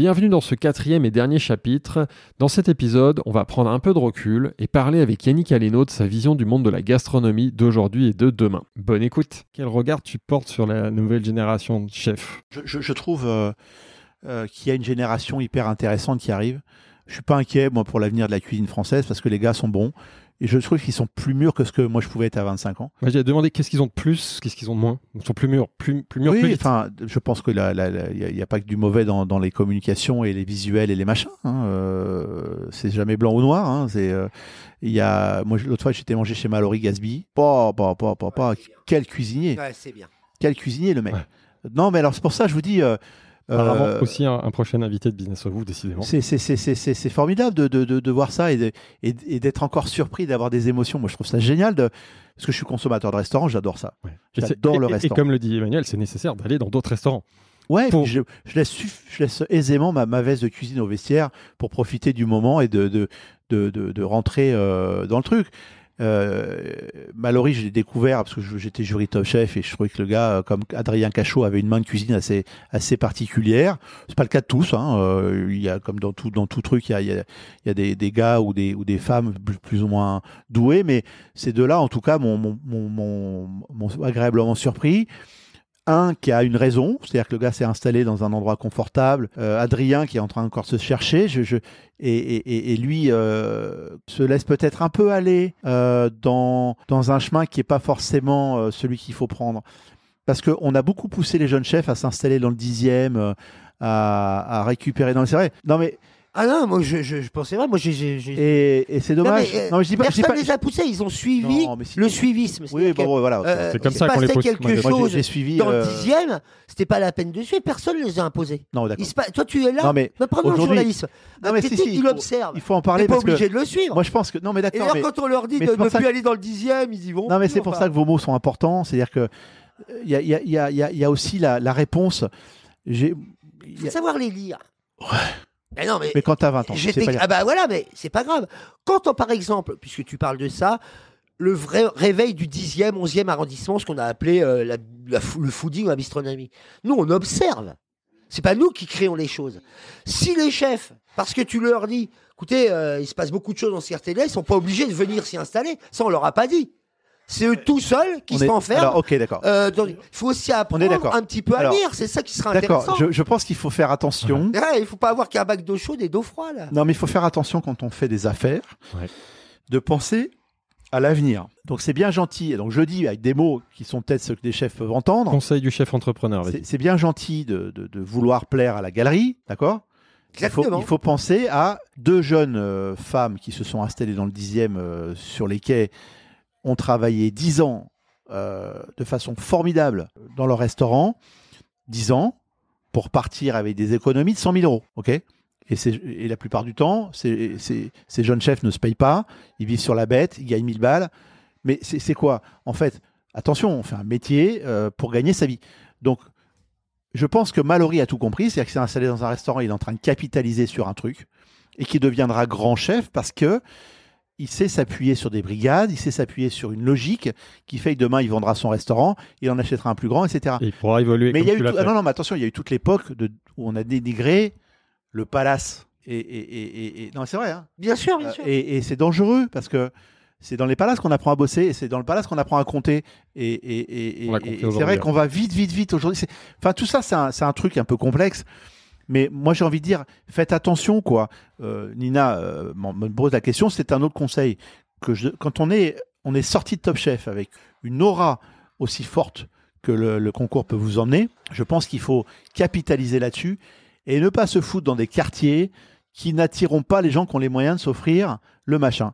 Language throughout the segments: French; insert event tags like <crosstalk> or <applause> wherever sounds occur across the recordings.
Bienvenue dans ce quatrième et dernier chapitre. Dans cet épisode, on va prendre un peu de recul et parler avec Yannick Aleno de sa vision du monde de la gastronomie d'aujourd'hui et de demain. Bonne écoute. Quel regard tu portes sur la nouvelle génération de chefs? Je, je- je trouve euh, euh, qu'il y a une génération hyper intéressante qui arrive. Je suis pas inquiet moi pour l'avenir de la cuisine française parce que les gars sont bons et je trouve qu'ils sont plus mûrs que ce que moi je pouvais être à 25 ans. Moi, J'ai demandé qu'est-ce qu'ils ont de plus, qu'est-ce qu'ils ont de moins? Ils sont plus mûrs, plus, plus mûrs, oui, enfin, je pense que la- la- la- il n'y a, a pas que du mauvais dans, dans les communications et les visuels et les machins. hein, euh, c'est jamais blanc ou noir. hein, c'est, euh, il y a, moi, l'autre fois, j'étais mangé chez Mallory Gasby. Pas, pas, pas, pas, pas. Quel cuisinier, Ouais, c'est bien. quel cuisinier le mec. Ouais. Non, mais alors c'est pour ça, je vous dis. euh, Apparemment euh, aussi un, un prochain invité de Business Vous, décidément. C'est- c'est- c'est c'est- c'est- c'est formidable de, de, de, de voir ça et de- et et d'être encore surpris d'avoir des émotions. Moi, je trouve ça génial de, parce que je suis consommateur de restaurant, j'adore ça. Ouais. J'adore le et- restaurant. Et comme le dit Emmanuel, c'est nécessaire d'aller dans d'autres restaurants. Ouais, Pour- je, je laisse, je laisse aisément ma, ma veste de cuisine au vestiaire pour profiter du moment et de, de, de, de, de rentrer euh, dans le truc. Euh, Mallory, je l'ai découvert parce que j'étais jury Top Chef et je trouvais que le gars, euh, comme Adrien Cachot, avait une main de cuisine assez, assez particulière. C'est pas le cas de tous. Hein. Euh, il y a, comme dans tout, dans tout truc, il y a, il y a, il y a des, des gars ou des, ou des femmes plus, ou moins doués, mais ces deux-là, en tout cas, m'ont m'ont agréablement surpris. Un qui a une raison, c'est-à-dire que le gars s'est installé dans un endroit confortable. Euh, Adrien qui est en train encore de se chercher, et, lui euh, se laisse peut-être un peu aller euh, dans, dans un chemin qui n'est pas forcément celui qu'il faut prendre. Parce qu'on a beaucoup poussé les jeunes chefs à s'installer dans le dixième, à, récupérer. Non, mais c'est vrai. Non, mais Ah non, moi je, je, je pensais vrai. Moi j'ai. et, et c'est dommage. Non, mais, euh, Non, mais je dis pas. je dis Personne pas- les a poussés, ils ont suivi Non, mais si- le suivisme. Oui, bon, voilà. euh, C'est comme ça se qu'on les passait pousse. quelque Moi, j'ai- Moi, j'ai- chose j'ai suivi. dans euh, le dixième, c'était pas la peine de suivre, personne ne les a imposés. Non, d'accord. Toi tu es là, Non, mais mais prenons le journalisme. Non, Un mais si, si, il observe. Il faut en Il parler n'est pas parce que obligé de le suivre. moi, je pense que non, mais Et d'accord. mais- quand on leur dit de ne plus aller dans le dixième, ils y vont. Non, mais c'est pour ça que vos mots sont importants. C'est-à-dire que euh, il y a, il y a- il y a- il y a- il y a aussi la, réponse. Il faut savoir les lire. Mais non, mais. Mais quand t'as 20 ans, J'étais- pas lire. Ah bah voilà, mais c'est pas grave. Quand on, par exemple, puisque tu parles de ça, le vrai réveil du 10e, 11e arrondissement, ce qu'on a appelé euh, la- la fou- le fooding ou la bistronomie. Nous, on observe. C'est pas nous qui créons les choses. Si les chefs, parce que tu leur dis, écoutez, euh, il se passe beaucoup de choses dans ce quartier-là, ils sont pas obligés de venir s'y installer. Ça, on leur a pas dit. C'est eux tout seuls qui On se est- renferment. Alors, ok, d'accord. Euh, donc, il faut aussi apprendre d'accord. un petit peu à Alors, lire. C'est ça qui sera D'accord. intéressant. Je, je pense qu'il faut faire attention. Ouais, il faut pas avoir qu'un bac d'eau chaude et d'eau froide. là. Non, mais il faut faire attention quand on fait des affaires, Ouais. de penser à l'avenir. Donc c'est bien gentil. Et donc je dis avec des mots qui sont peut-être ceux que les chefs peuvent entendre. Conseil du chef entrepreneur. vas-y. C'est c'est bien gentil de, de- de vouloir plaire à la galerie, d'accord? Il faut, Exactement. il faut penser à deux jeunes euh, femmes qui se sont installées dans le dixième euh, sur les quais, ont travaillé dix ans euh, de façon formidable dans leur restaurant, dix ans pour partir avec des économies de 100 000 euros, et, la plupart du temps, ces, jeunes chefs ne se payent pas, ils vivent sur la bête, ils gagnent 1000 balles. Mais c'est c'est quoi? En fait, attention, on fait un métier euh, pour gagner sa vie. Donc, je pense que Mallory a tout compris, c'est-à-dire qu'il s'est installé dans un restaurant, il est en train de capitaliser sur un truc, et qui deviendra grand chef parce que il sait s'appuyer sur des brigades, il sait s'appuyer sur une logique qui fait que demain il vendra son restaurant, il en achètera un plus grand, etc. Et il pourra évoluer. Mais il y a tu eu tout- ah non, non, mais attention, il y a eu toute l'époque de- où on a dénigré le palace. Et, et- et- et- et- non, c'est vrai. hein. Bien sûr, bien Euh, sûr. Et, et c'est dangereux parce que c'est dans les palaces qu'on apprend à bosser et c'est dans le palace qu'on apprend à compter. Et, et- et- et- On l'a et compris c'est vrai hein. qu'on va vite, vite, vite aujourd'hui. Enfin, tout ça, c'est un, c'est un truc un peu complexe. Mais moi, j'ai envie de dire, faites attention, quoi. Euh, Nina euh, me pose la question. C'est un autre conseil que je, quand on est, on est sorti de Top Chef avec une aura aussi forte que le, le concours peut vous emmener, je pense qu'il faut capitaliser là-dessus et ne pas se foutre dans des quartiers qui n'attireront pas les gens qui ont les moyens de s'offrir le machin.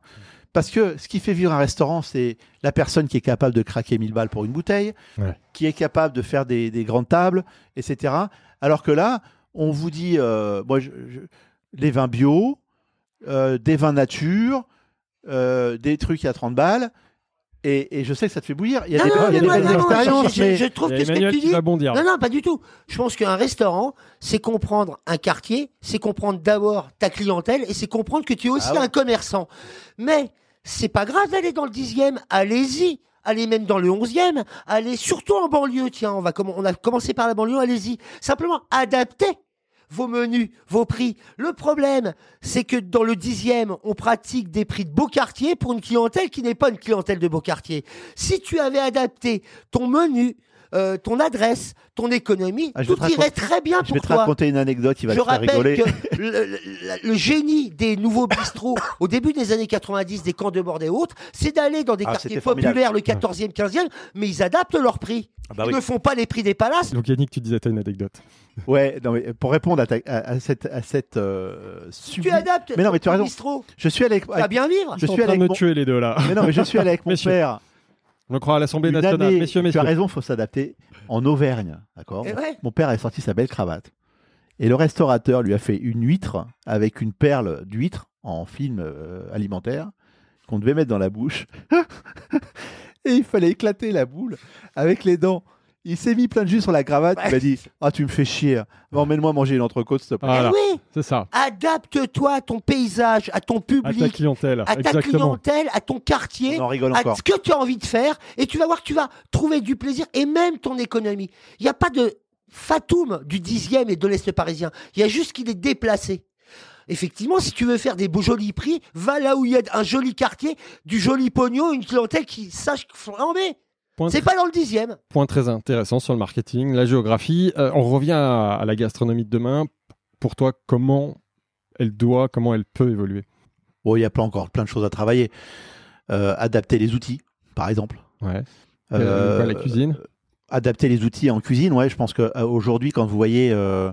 Parce que ce qui fait vivre un restaurant, c'est la personne qui est capable de craquer 1000 balles pour une bouteille, Ouais. qui est capable de faire des, des grandes tables, etc. Alors que là, on vous dit, euh, moi, je- je- les vins bio, euh, des vins nature, euh, des trucs à 30 balles. Et, et je sais que ça te fait bouillir. Il y a Non, des, non, il y a mais des belles expériences, je- je- mais je trouve Il y a que ce que tu qui dis. Non, non, pas du tout. Je pense qu'un restaurant, c'est comprendre un quartier, c'est comprendre d'abord ta clientèle et c'est comprendre que tu es aussi Ah ouais. un commerçant. Mais c'est pas grave d'aller dans le dixième, allez-y. Allez même dans le onzième, allez surtout en banlieue, tiens, on, va on a commencé par la banlieue, allez-y. Simplement, adaptez vos menus, vos prix. Le problème, c'est que dans le dixième, on pratique des prix de beau quartier pour une clientèle qui n'est pas une clientèle de beau quartier. Si tu avais adapté ton menu, euh, ton adresse, ton économie, Ah, je tout irait très bien je pour vais te toi. raconter une anecdote qui va Je te faire rappelle rigoler. que le, le- le génie des nouveaux bistrots <laughs> au début des années 90, des camps de bord et autres, c'est d'aller dans des Ah, quartiers populaires, le 14e, 15e, mais ils adaptent leurs prix. Ah bah ils oui. ne font pas les prix des palaces. Donc Yannick, tu disais t'as une anecdote. <laughs> Ouais, non, mais pour répondre à, ta- à, à cette, à cette euh, Tu adaptes Mais non, mais tu as ton raison. bistrot. Je suis allé avec, Tu vas bien vivre. je suis en train allé de avec me mon... tuer les deux là. Mais non, mais je suis allé <laughs> avec mon père. On croit à l'Assemblée Une nationale. année, Messieurs, tu messieurs. as raison, faut s'adapter. En Auvergne, d'accord. Ouais. Mon père a sorti sa belle cravate. Et le restaurateur lui a fait une huître avec une perle d'huître en film euh, alimentaire qu'on devait mettre dans la bouche. <laughs> et il fallait éclater la boule avec les dents. Il s'est mis plein de jus sur la cravate. Il m'a dit Ah, tu me fais chier. Va, Emmène-moi manger une entrecôte, s'il te plaît. Voilà, Eh oui, c'est ça. adapte-toi à ton paysage, à ton À ta public, clientèle. à ta Exactement. clientèle, à ton quartier. On en rigole à encore. ce que tu as envie de faire et tu vas voir que tu vas trouver du plaisir et même ton économie. Il n'y a pas de fatoum du dixième et de l'Est parisien. Il y a juste qu'il est déplacé. Effectivement, si tu veux faire des beaux jolis prix, va là où il y a un joli quartier, du joli pognon, une clientèle qui sache flamber. Point, C'est pas dans le dixième. point très intéressant sur le marketing, la géographie. Euh, on revient à, à la gastronomie de demain. Pour toi, comment elle doit, comment elle peut évoluer? Bon, il y a plein, encore plein de choses à travailler. Euh, adapter les outils, par exemple. Ouais. Euh, la cuisine? adapter les outils en cuisine, ouais, je pense qu'aujourd'hui, quand vous voyez. euh,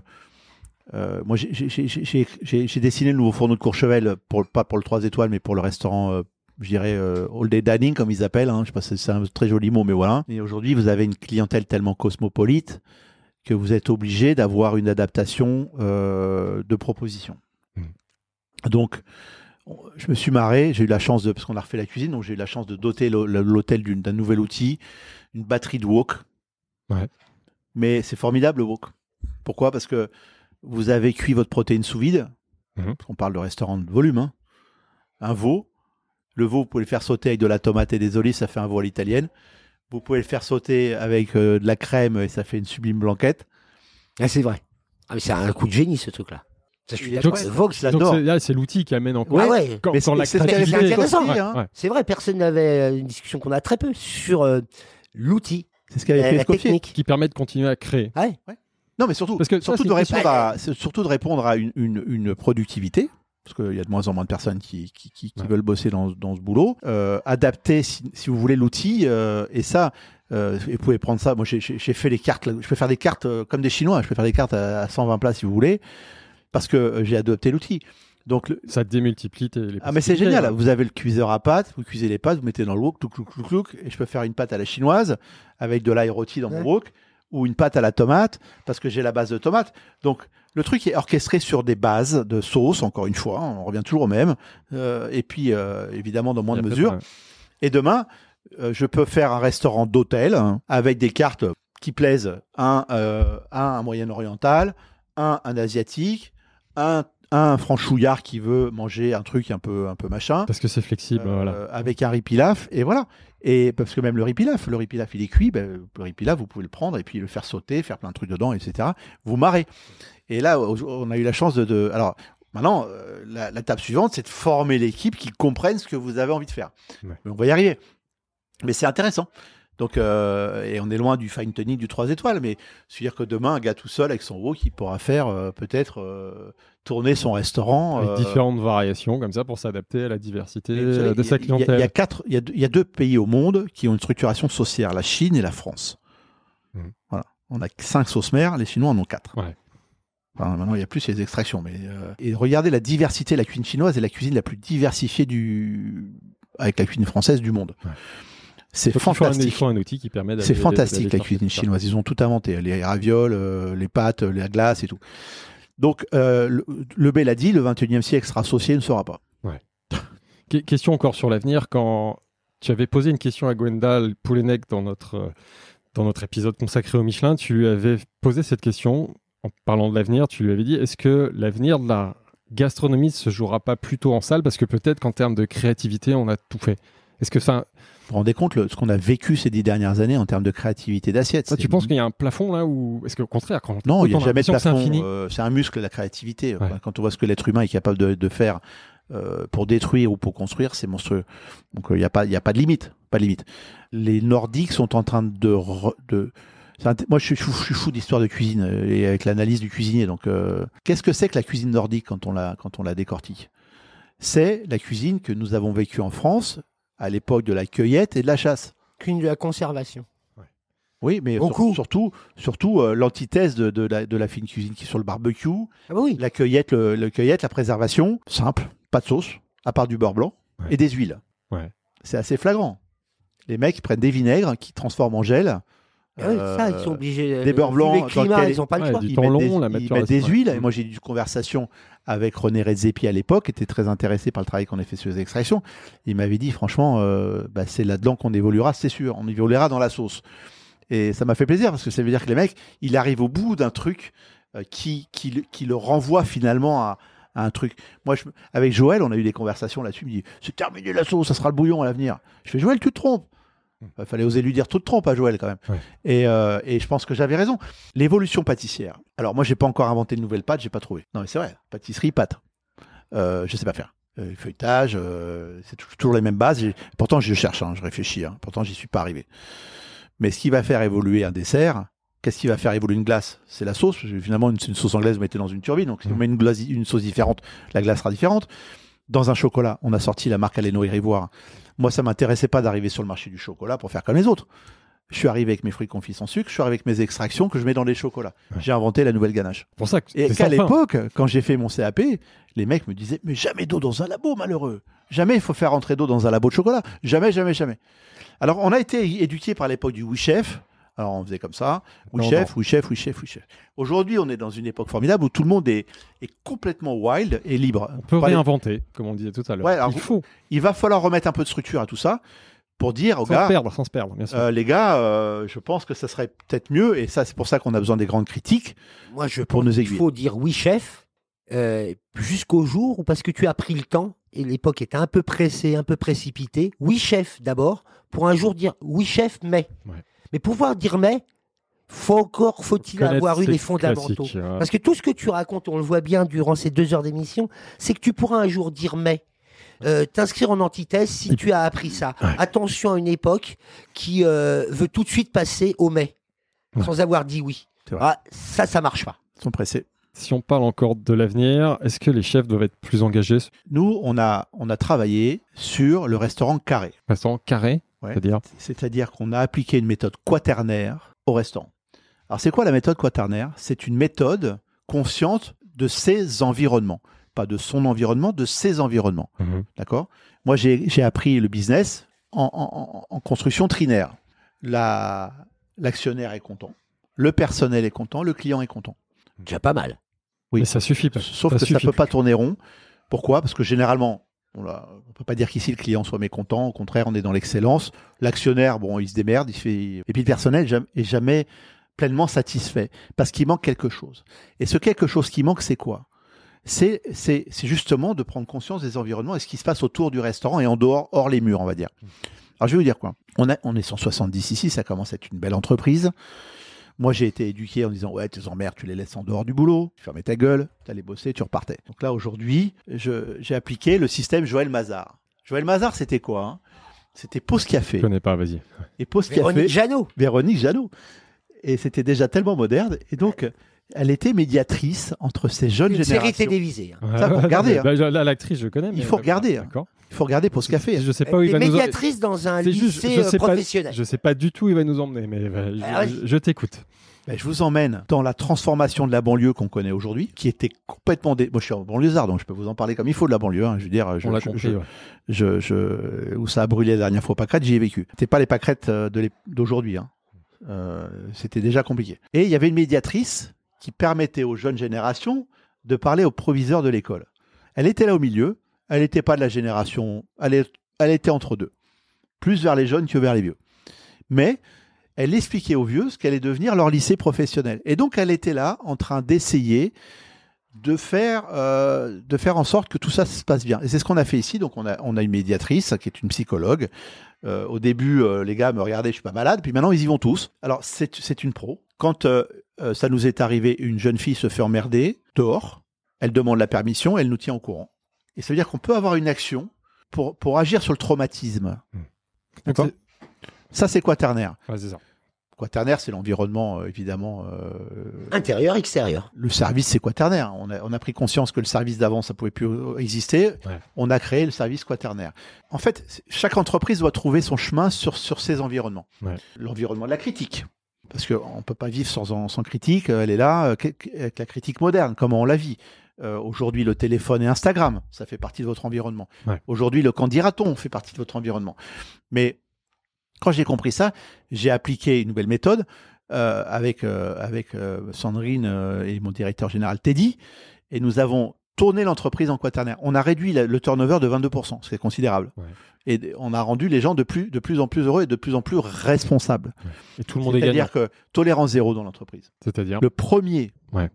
euh, moi, j'ai- j'ai- j'ai j'ai- j'ai- j'ai dessiné le nouveau fourneau de Courchevel, pour, pas pour le 3 étoiles, mais pour le restaurant, euh, je dirais, euh, all day dining, comme ils appellent. Hein. Je sais pas si c'est un très joli mot, mais voilà. Et aujourd'hui, vous avez une clientèle tellement cosmopolite que vous êtes obligé d'avoir une adaptation euh, de proposition. Donc, on- je me suis marré, j'ai eu la chance de, parce qu'on a refait la cuisine, donc j'ai eu la chance de doter l'hô- l'hôtel d'un nouvel outil, une batterie de wok. Ouais. Mais c'est formidable le wok. Pourquoi? Parce que vous avez cuit votre protéine sous vide. Mhm. On parle de restaurant de volume. hein. Un veau. Le veau, vous pouvez le faire sauter avec de la tomate et des olives, ça fait un veau à l'italienne. Vous pouvez le faire sauter avec euh, de la crème et ça fait une sublime blanquette. Ah, c'est vrai. Ah, mais c'est un coup de génie ce truc-là. Ça, je suis d'accord. Vox, l'adore. C'est là, c'est l'outil qui amène en Ouais, ouais. quand, Mais quand c'est- la intéressant. Ouais, hein. ouais. C'est vrai, personne n'avait euh, une discussion qu'on a très peu sur euh, l'outil, C'est ce qu'avait fait la Escoffier. technique. qui permet de continuer à créer. Ouais. Non, mais surtout, Parce que surtout, c'est de répondre à, surtout de répondre à une, une- une productivité, parce qu'il y a de moins en moins de personnes qui, qui, qui- qui Ouais. veulent bosser dans, dans ce boulot. Euh, adapter, si, si vous voulez, l'outil, euh, et ça, euh, vous pouvez prendre ça. Moi, j'ai- fait les cartes, là, je peux faire des cartes euh, comme des Chinois, je peux faire des cartes à, à 120 plats si vous voulez, parce que euh, j'ai adopté l'outil. Donc, le- Ça démultiplie tes- les ah mais c'est génial, hein. vous avez le cuiseur à pâte, vous cuisez les pâtes, vous mettez dans le wok, clouc, clouc, clouc, clouc, et je peux faire une pâte à la chinoise avec de l'ail rôti dans Ouais. mon wok, ou une pâte à la tomate, parce que j'ai la base de tomate. Donc le truc est orchestré sur des bases de sauce, encore une fois, hein, on revient toujours au même, euh, et puis euh, évidemment dans moins de mesure. Et demain, euh, je peux faire un restaurant d'hôtel hein, avec des cartes qui plaisent. Un, un, un moyen-oriental, un, un asiatique, un, un franchouillard qui veut manger un truc un peu, un peu machin, Parce que c'est flexible, euh, voilà. avec un riz pilaf, et voilà. Et parce que même le riz pilaf, le riz pilaf il est cuit, ben, le riz pilaf vous pouvez le prendre et puis le faire sauter, faire plein de trucs dedans, etc. Vous marrez. Et là, on a eu la chance de. de- alors maintenant, euh, la, la table suivante, c'est de former l'équipe qui comprenne ce que vous avez envie de faire. Ouais. Mais on va y arriver. Mais c'est intéressant. Donc, euh, et on est loin du fine tuning du 3 étoiles, mais c'est-à-dire que demain, un gars tout seul avec son wok, qui pourra faire euh, peut-être euh, tourner son restaurant. Avec différentes variations, comme ça, pour s'adapter à la diversité savez, de a- sa clientèle. Il y, a quatre, il y a deux- il y a deux pays au monde qui ont une structuration saucière, la Chine et la France. Mhm. Voilà. On a cinq sauces mères, les Chinois en ont quatre. Ouais. Enfin, maintenant, il y a plus les extractions. Mais, Et regardez la diversité, la cuisine chinoise est la cuisine la plus diversifiée du... avec la cuisine française du monde. Ouais. C'est fantastique. Il faut un outil qui permet d'aller- C'est fantastique la cuisine chinoise. Ils ont tout inventé. Les ravioles, euh, les pâtes, la glace et tout. Donc, euh, le, le B l'a dit, le 21e siècle sera associé, ne sera pas. <laughs> Que- Question encore sur l'avenir, quand Tu avais posé une question à Gwendal Poulenec dans notre, euh, dans notre épisode consacré au Michelin. Tu lui avais posé cette question en parlant de l'avenir. Tu lui avais dit est-ce que l'avenir de la gastronomie se jouera pas plutôt en salle? Parce que peut-être qu'en termes de créativité, on a tout fait. Est-ce que ça. Vous vous rendez compte le- ce qu'on a vécu ces dix dernières années en termes de créativité d'assiette c'est- tu penses qu'il y a un plafond là ou est-ce qu'au contraire, quand Non, il n'y a jamais de c'est plafond. euh, C'est un muscle, la créativité. Ouais. Quand on voit ce que l'être humain est capable de, de faire euh, pour détruire ou pour construire, c'est monstrueux. Donc euh, il n'y a, pas- il a pas de limite. Pas de limite. Les Nordiques sont en train de... re- moi, je suis fou, d'histoire de cuisine et avec l'analyse du cuisinier. Donc, euh, qu'est-ce que c'est que la cuisine nordique quand on la, quand on la décortique? C'est la cuisine que nous avons vécue en France à l'époque de la cueillette et de la chasse. Qu'une de la conservation. Oui, mais sur- surtout, surtout euh, l'antithèse de, de la, de la fine cuisine qui est sur le barbecue, Ah bah oui. la cueillette, le, le cueillette, la préservation, simple, pas de sauce, à part du beurre blanc Ouais. et des huiles. Ouais. C'est assez flagrant. Les mecs prennent des vinaigres qui transforment en gel. Ah ça, ils euh, sont obligés. des euh, beurres vu blancs climats, ils n'ont pas le Ouais, choix. du ils temps mettent long, des, la ils mettent maturation, des huiles. Et moi, j'ai eu une conversation avec René Redzepi à l'époque, qui était très intéressé par le travail qu'on a fait sur les extractions. Il m'avait dit, franchement, euh, bah, c'est là-dedans qu'on évoluera, c'est sûr. On évoluera dans la sauce. Et ça m'a fait plaisir parce que ça veut dire que les mecs, il arrive au bout d'un truc euh, qui, qui, le- qui le renvoie finalement à, à un truc. Moi, je, avec Joël, on a eu des conversations là-dessus. Il me dit C'est terminé la sauce, ça sera le bouillon à l'avenir. Je fais Joël, tu te trompes. Il fallait oser lui dire tout te trompe à Joël quand même. Ouais. Et, euh, et je pense que j'avais raison. L'évolution pâtissière. Alors moi, j'ai pas encore inventé de nouvelles pâtes, j'ai pas trouvé. Non, mais c'est vrai. Pâtisserie, pâte. Euh, je sais pas faire. Euh, feuilletage, euh, c'est tou- toujours les mêmes bases. Pourtant, je cherche, hein, je réfléchis. hein. Pourtant, j'y suis pas arrivé. Mais ce qui va faire évoluer un dessert, qu'est-ce qui va faire évoluer une glace? C'est la sauce. parce que Finalement, une, une sauce anglaise, vous mettez dans une turbine. Donc, si on met une, glace, une sauce différente, la glace sera différente. Dans un chocolat, on a sorti la marque Aleno Ivoire. Moi, ça m'intéressait pas d'arriver sur le marché du chocolat pour faire comme les autres. Je suis arrivé avec mes fruits confits sans sucre, je suis arrivé avec mes extractions que je mets dans les chocolats. Ouais. J'ai inventé la nouvelle ganache. Pour ça que Et qu'à l'époque, quand j'ai fait mon CAP, les mecs me disaient Mais jamais d'eau dans un labo, malheureux. Jamais il faut faire entrer d'eau dans un labo de chocolat. Jamais, jamais, jamais. Alors, on a été éduqués par l'époque du oui chef. Alors, on faisait comme ça oui Non, chef, oui chef, oui chef, oui chef. Aujourd'hui, on est dans une époque formidable où tout le monde est, est complètement wild et libre. On peut Pas les- réinventer, comme on disait tout à l'heure. Ouais, Il faut, Il va falloir remettre un peu de structure à tout ça pour dire aux sans gars se perdre, sans se perdre, bien sûr. euh, les gars, euh, je pense que ça serait peut-être mieux, et ça, c'est pour ça qu'on a besoin des grandes critiques. Moi, je Pour nous aiguiller. faut dire oui, chef, euh, jusqu'au jour où, parce que tu as pris le temps, et l'époque était un peu pressée, un peu précipitée, oui, chef d'abord, pour un jour dire oui, chef, mais. Ouais. Mais pouvoir dire mais, faut encore, faut-il avoir eu les fondamentaux ouais. Parce que tout ce que tu racontes, on le voit bien durant ces deux heures d'émission, c'est que tu pourras un jour dire mais. euh, t'inscrire en antithèse si tu as appris ça. Ouais. Attention à une époque qui euh, veut tout de suite passer au mais, Ouais. sans avoir dit oui. Ah, ça, ça marche pas. Ils sont pressés. Si on parle encore de l'avenir, est-ce que les chefs doivent être plus engagés? Nous, on a, on a travaillé sur le restaurant carré. Restaurant carré, Ouais. c'est-à-dire qu'on a appliqué une méthode quaternaire au restaurant. Alors, c'est quoi la méthode quaternaire? C'est une méthode consciente de ses environnements. Pas de son environnement, de ses environnements. Mhm. D'accord? Moi, j'ai j'ai appris le business en, en- en- en construction trinaire. La- L'actionnaire est content, le personnel est content, le client est content. Déjà pas mal. Oui. Mais ça suffit pas. Sauf que ça ne peut pas tourner rond. Pourquoi? Parce que généralement, on ne peut pas dire qu'ici le client soit mécontent. Au contraire, on est dans l'excellence. L'actionnaire, bon, il se démerde, il fait. Et puis le personnel jam- est jamais pleinement satisfait parce qu'il manque quelque chose. Et ce quelque chose qui manque, c'est quoi? C'est, c'est, c'est justement de prendre conscience des environnements et ce qui se passe autour du restaurant et en dehors, hors les murs, on va dire. Alors je vais vous dire quoi? On, a, on est 170 ici, ça commence à être une belle entreprise. Moi, j'ai été éduqué en disant Ouais, tes emmerdes, tu les laisses en dehors du boulot, tu fermais ta gueule, tu allais bosser, tu repartais. Donc là, aujourd'hui, j'ai appliqué le système Joël Mazar. Joël Mazar, c'était quoi hein? C'était Pause Café. Je connais pas, vas-y. Et Pause Véronique Café, Jeannot. Véronique Jeannot. Et c'était déjà tellement moderne. Et donc, elle était médiatrice entre ces jeunes Une série générations. télévisée. hein. Ça, faut <laughs> regarder, Bah, là, l'actrice, je connais. Il faut regarder, hein. Il faut regarder Pause Café. Je sais pas où il va nous emmener. médiatrice dans un C'est juste, lycée je euh, sais pas, professionnel. je sais pas du tout où il va nous emmener, mais euh, je, Ah, je- je t'écoute. Ben, je vous emmène dans la transformation de la banlieue qu'on connaît aujourd'hui, qui était complètement... Dé... Moi, je suis en banlieusard, donc je peux vous en parler comme il faut de la banlieue. hein. Je veux dire, je, On l'a je- compris. je- ouais. je, je- où ça a brûlé la dernière fois au pâquerette, j'y ai vécu. C'était pas les pâquerettes euh, d'aujourd'hui. hein. Euh, C'était déjà compliqué. Et il y avait une médiatrice qui permettait aux jeunes générations de parler au proviseur de l'école. Elle était là au milieu. Elle n'était pas de la génération. Elle, était entre deux. plus vers les jeunes que vers les vieux. Mais elle expliquait aux vieux ce qu'allait devenir leur lycée professionnel. Et donc, elle était là en train d'essayer de faire, euh, en sorte que tout ça se passe bien. Et c'est ce qu'on a fait ici. Donc, on a, on une médiatrice qui est une psychologue. Euh, au début, euh, les gars me regardaient, je suis pas malade. Puis maintenant, ils y vont tous. Alors, c'est une pro. Quand ça nous est arrivé, une jeune fille se fait emmerder dehors. Elle demande la permission, elle nous tient au courant. Et ça veut dire qu'on peut avoir une action pour, pour agir sur le traumatisme. D'accord. Ça, c'est quaternaire. Ouais, c'est ça. Quaternaire, c'est l'environnement, euh, évidemment. euh, Intérieur, extérieur. le service, c'est quaternaire. On a, on a pris conscience que le service d'avant, ça pouvait plus euh, exister. Ouais. On a créé le service quaternaire. En fait, chaque entreprise doit trouver son chemin sur, sur ses environnements. Ouais. L'environnement de la critique. Parce qu'on ne peut pas vivre sans, sans critique. Elle est là euh, avec la critique moderne, comment on la vit. Euh, Aujourd'hui, le téléphone et Instagram, ça fait partie de votre environnement. Ouais. Aujourd'hui, le qu'en dira-t-on fait partie de votre environnement. Mais quand j'ai compris ça, j'ai appliqué une nouvelle méthode euh, avec, euh, avec Sandrine et mon directeur général Teddy, et nous avons tourné l'entreprise en quaternaire. On a réduit le turnover de 22%, ce qui est considérable. Ouais. Et on a rendu les gens de plus, de plus en plus heureux et de plus en plus responsables. Et tout le monde est. C'est-à-dire que tolérance zéro dans l'entreprise. C'est-à-dire Le premier Ouais.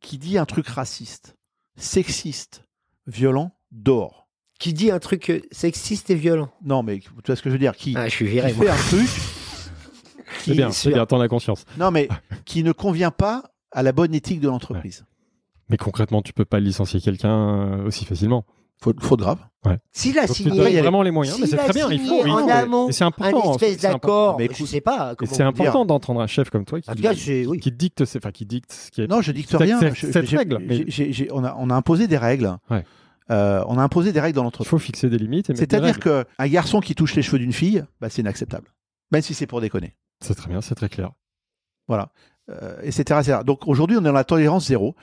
qui dit un truc raciste, sexiste, violent, dehors. Qui dit un truc euh, sexiste et violent. Non, mais tu vois ce que je veux dire Qui, Ah, je suis qui viré, moi. fait un truc <laughs> C'est bien, c'est bien, t'en as conscience. Non, mais qui ne convient pas à la bonne éthique de l'entreprise. Mais concrètement, tu peux pas licencier quelqu'un euh, aussi facilement. Faute, faute grave. S'il a Donc signé, aller. vraiment les moyens, mais c'est très bien. Il faut. il en amont c'est un important. espèce c'est important. d'accord, Mais je sais pas c'est important d'entendre un chef comme toi qui, cas, oui. dicte, enfin qui dicte ce qui est. Non, je dicte rien. cette règle, mais- on, a, on a imposé des règles. Ouais. Euh, on a imposé des règles dans Il l'entreprise. faut fixer des limites. C'est-à-dire qu'un garçon qui touche les cheveux d'une fille, bah, c'est inacceptable. Même si c'est pour déconner. C'est très bien, c'est très clair. Voilà. Euh, etc., etc. Donc aujourd'hui, on est dans la tolérance zéro.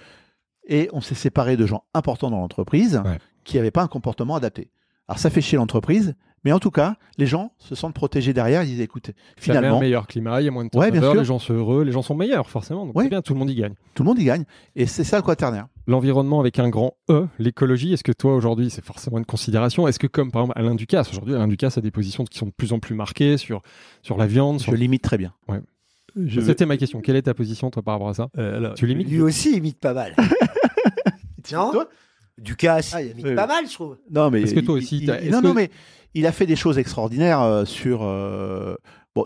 Et on s'est séparé de gens importants dans l'entreprise Ouais. Qui n'avaient pas un comportement adapté. Alors ça fait chier l'entreprise, mais en tout cas, les gens se sentent protégés derrière. Ils disent écoutez, Finalement, un finalement, meilleur climat, il y a moins de Ouais, bien les gens sont heureux, les gens sont meilleurs forcément. Donc Ouais. c'est bien, tout le monde y gagne. tout le monde y gagne. Et c'est ça le quaternaire. L'environnement avec un grand E, l'écologie, est-ce que toi aujourd'hui c'est forcément une considération? Est-ce que comme par exemple Alain Ducasse, aujourd'hui Alain Ducasse a des positions qui sont de plus en plus marquées sur, sur la viande sur... Je limite très bien. Ouais. Je- C'était ma question. Quelle est ta position toi par rapport à ça? Euh, alors, Tu limites Lui aussi imite pas mal. <laughs> non? Toi Ducasse, Ah, il imite pas mal, je trouve. Non, mais Est-ce que toi aussi, il- il- non, que- non, mais il a fait des choses extraordinaires euh, sur. euh, bon,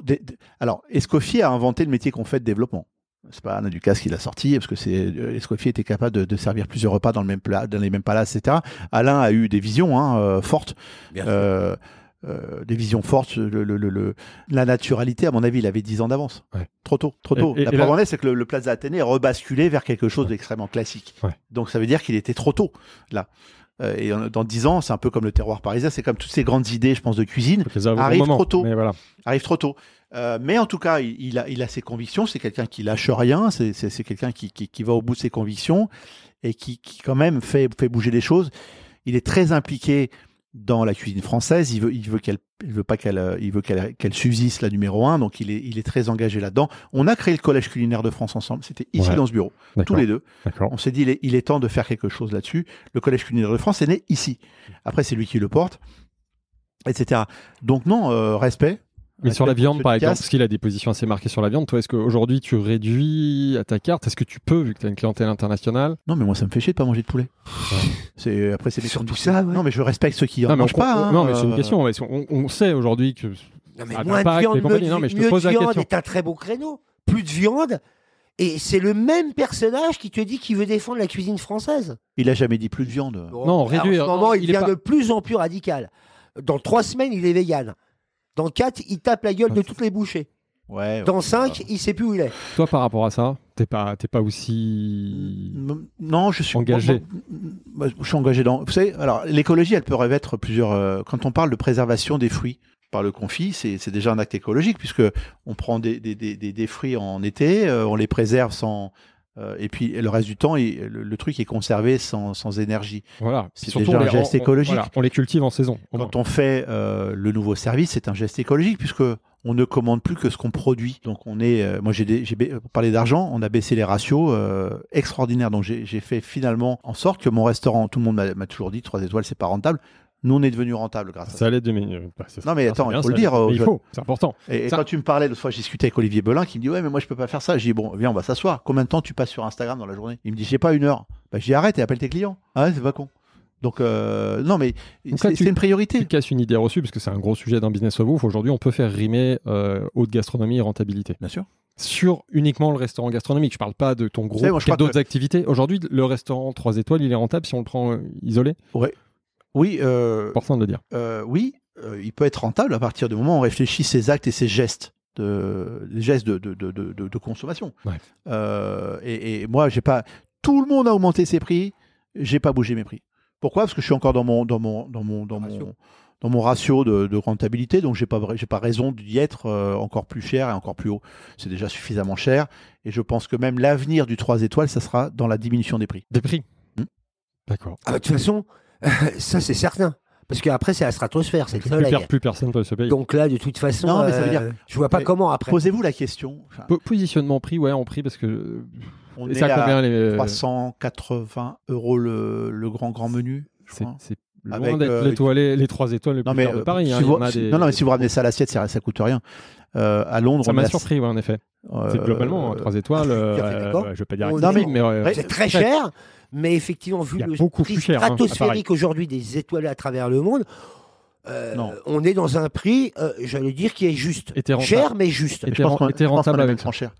alors, Escoffier a inventé le métier qu'on fait de développement. C'est pas Alain Ducasse qui l'a sorti, parce que c'est euh, Escoffier était capable de, de servir plusieurs repas dans le même plat, dans les mêmes palaces, etc. Alain a eu des visions hein, fortes, Bien euh, euh, des visions fortes. Le, le- le- le- la naturalité, à mon avis, il avait 10 ans d'avance. Ouais. Trop tôt, trop tôt. et- la preuve en est, c'est que le, Plaza Athénée est rebasculé vers quelque chose d'extrêmement classique. Ouais. Donc ça veut dire qu'il était trop tôt là. Euh, et en- dans 10 ans, c'est un peu comme le terroir parisien, c'est comme toutes ces grandes idées, je pense, de cuisine, Faut les avoir au arrive bon moment. trop tôt. Mais voilà. arrivent trop tôt. Euh, mais en tout cas, il, il a, il a ses convictions, c'est quelqu'un qui lâche rien, c'est quelqu'un qui, qui, qui va au bout de ses convictions et qui, qui quand même fait, fait bouger les choses. Il est très impliqué dans la cuisine française, il veut, il veut qu'elle, il veut pas qu'elle, euh, il veut qu'elle, qu'elle subsiste la numéro un, donc il est, il est très engagé là-dedans. On a créé le collège culinaire de France ensemble, c'était ici Ouais. dans ce bureau, tous les deux. On s'est dit, il est, il est temps de faire quelque chose là-dessus. Le Collège culinaire de France est né ici. Après, c'est lui qui le porte, etc. Donc non, euh, respect. Mais sur la viande, par exemple, parce qu'il a des positions assez marquées sur la viande, toi, est-ce qu'aujourd'hui tu réduis à ta carte? Est-ce que tu peux, vu que tu as une clientèle internationale? Non, mais moi, ça me fait chier de pas manger de poulet. C'est après c'est Surtout ça, ouais. Non, mais je respecte ceux qui en Non, mais, mangent on- pas. on- hein. non, mais c'est une Euh, question. On, on sait aujourd'hui que. Non, mais Ah, moins de viande, mieux Non, mais je te mieux pose de la viande question. est un très beau créneau. Plus de viande. Et c'est le même personnage qui te dit qu'il veut défendre la cuisine française. Il a jamais dit plus de viande. Bon, Non, réduire, En ce moment, non, il, devient pas- de plus en plus radical. Dans trois semaines, il est vegan. Dans quatre, il tape la gueule de toutes les bouchées. Ouais. Dans ouais. cinq, il sait plus où il est. Toi, par rapport à ça, t'es pas, t'es pas aussi. Non, je suis Engagé. moi, moi, je suis engagé dans. Vous savez, alors l'écologie, elle peut revêtre plusieurs. euh, quand on parle de préservation des fruits par le confit, c'est c'est déjà un acte écologique puisque on prend des, des, des, des- des fruits en été, euh, on les préserve sans. euh, et puis le reste du temps, il- le, le truc est conservé sans, sans énergie. Voilà. C'est Surtout, déjà un geste on- on- écologique. voilà, on les cultive en saison. Quand on fait euh, le nouveau service, c'est un geste écologique puisque on ne commande plus que ce qu'on produit. Donc on est, euh, moi j'ai, j'ai pour parler d'argent, on a baissé les ratios euh, extraordinaires. Donc j'ai, j'ai fait finalement en sorte que mon restaurant, tout le monde m'a, toujours dit trois étoiles, c'est pas rentable. Nous, on est devenu rentable grâce à ça. Ça allait diminuer. Bah, Non, mais attends, bien, il faut le dire, euh, il faut, c'est important. Et, et Ça- quand tu me parlais, l'autre fois, j'ai discuté avec Olivier Belin qui me dit Ouais, mais moi, je peux pas faire ça. J'ai dit Bon, viens, on va s'asseoir. Combien de temps tu passes sur Instagram dans la journée? Il me dit J'ai pas une heure. Bah, je dis Arrête et appelle tes clients. Ah, ouais, c'est pas con. Donc, euh, non, mais c'est tu- une Tu priorité. casses une idée reçue, parce que c'est un gros sujet dans Business of Wolf. Aujourd'hui, on peut faire rimer euh, haute gastronomie et rentabilité. Bien sûr. Sur uniquement le restaurant gastronomique. Je parle pas de ton gros crois d'autres que- activités. Aujourd'hui, le restaurant 3 étoiles, il est rentable si on le prend euh, isolé? Oui, Important de le dire. oui il peut être rentable à partir du moment où on réfléchit ses actes et ses gestes. De, les gestes de, de, de, de, de- de consommation. Ouais. Euh, et, et moi, j'ai pas. Tout le monde a augmenté ses prix. J'ai pas bougé mes prix. Pourquoi? Parce que je suis encore dans mon dans mon dans mon dans Ratio. mon dans mon ratio de, de rentabilité, donc j'ai pas j'ai pas raison d'y être euh, encore plus cher et encore plus haut. C'est déjà suffisamment cher. Et je pense que même l'avenir du 3 étoiles, ça sera dans la diminution des prix. Des prix. Hmm. D'accord. Ah bah, de toute façon, <laughs> ça c'est certain. Parce qu'après, c'est la stratosphère, c'est le Plus, soleil. per- plus personne peut se payer. Donc là, de toute façon, Non, mais ça veut euh, je vois pas comment après. Posez-vous la question. Positionnement prix, ouais, en prix, parce que. Euh, on et est ça à combien les. 380 euros le, le grand grand menu. C'est loin Avec, d'être euh, l'étoilé, les 3 étoiles le Non plus mais cher de euh, Paris. si hein, vous, si- des- non, non, mais si vous ramenez ça à l'assiette, ça, ça coûte rien. Euh, à Londres, Ça m'a surpris, ouais, en effet. euh, C'est globalement, 3 étoiles. <laughs> fait euh, d'accord. je vais pas dire On excessif, est- mais. euh. C'est très cher, mais effectivement, vu le beaucoup prix plus cher, hein, stratosphérique aujourd'hui des étoiles à travers le monde, euh, Non. on est dans un prix, euh, j'allais dire, qui est juste. Cher, mais juste. Et je pense qu'on rentable avec cher.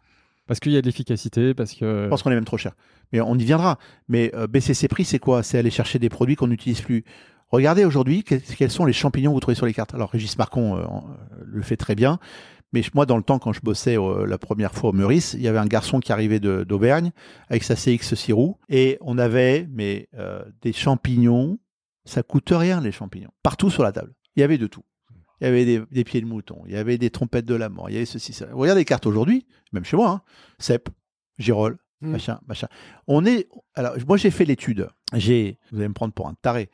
Parce qu'il y a de l'efficacité, parce que. Je pense qu'on est même trop cher. Mais on y viendra. Mais euh, baisser ses prix, c'est quoi? C'est aller chercher des produits qu'on n'utilise plus. Regardez aujourd'hui que- quels sont les champignons que vous trouvez sur les cartes. Alors Régis Marcon euh, euh, le fait très bien. Mais moi, dans le temps, quand je bossais la première fois au Meurice, il y avait un garçon qui arrivait d'Auvergne avec sa CX 6 roues. Et on avait mais, des champignons. Ça coûte rien, les champignons. Partout sur la table. Il y avait de tout. Il y avait des, des pieds de mouton, il y avait des trompettes de la mort, il y avait ceci, ça. Regardez les cartes aujourd'hui, même chez moi, hein. cèpe, girole, Mm. machin, machin. On est. Alors, moi, j'ai fait l'étude. J'ai. Vous allez me prendre pour un taré.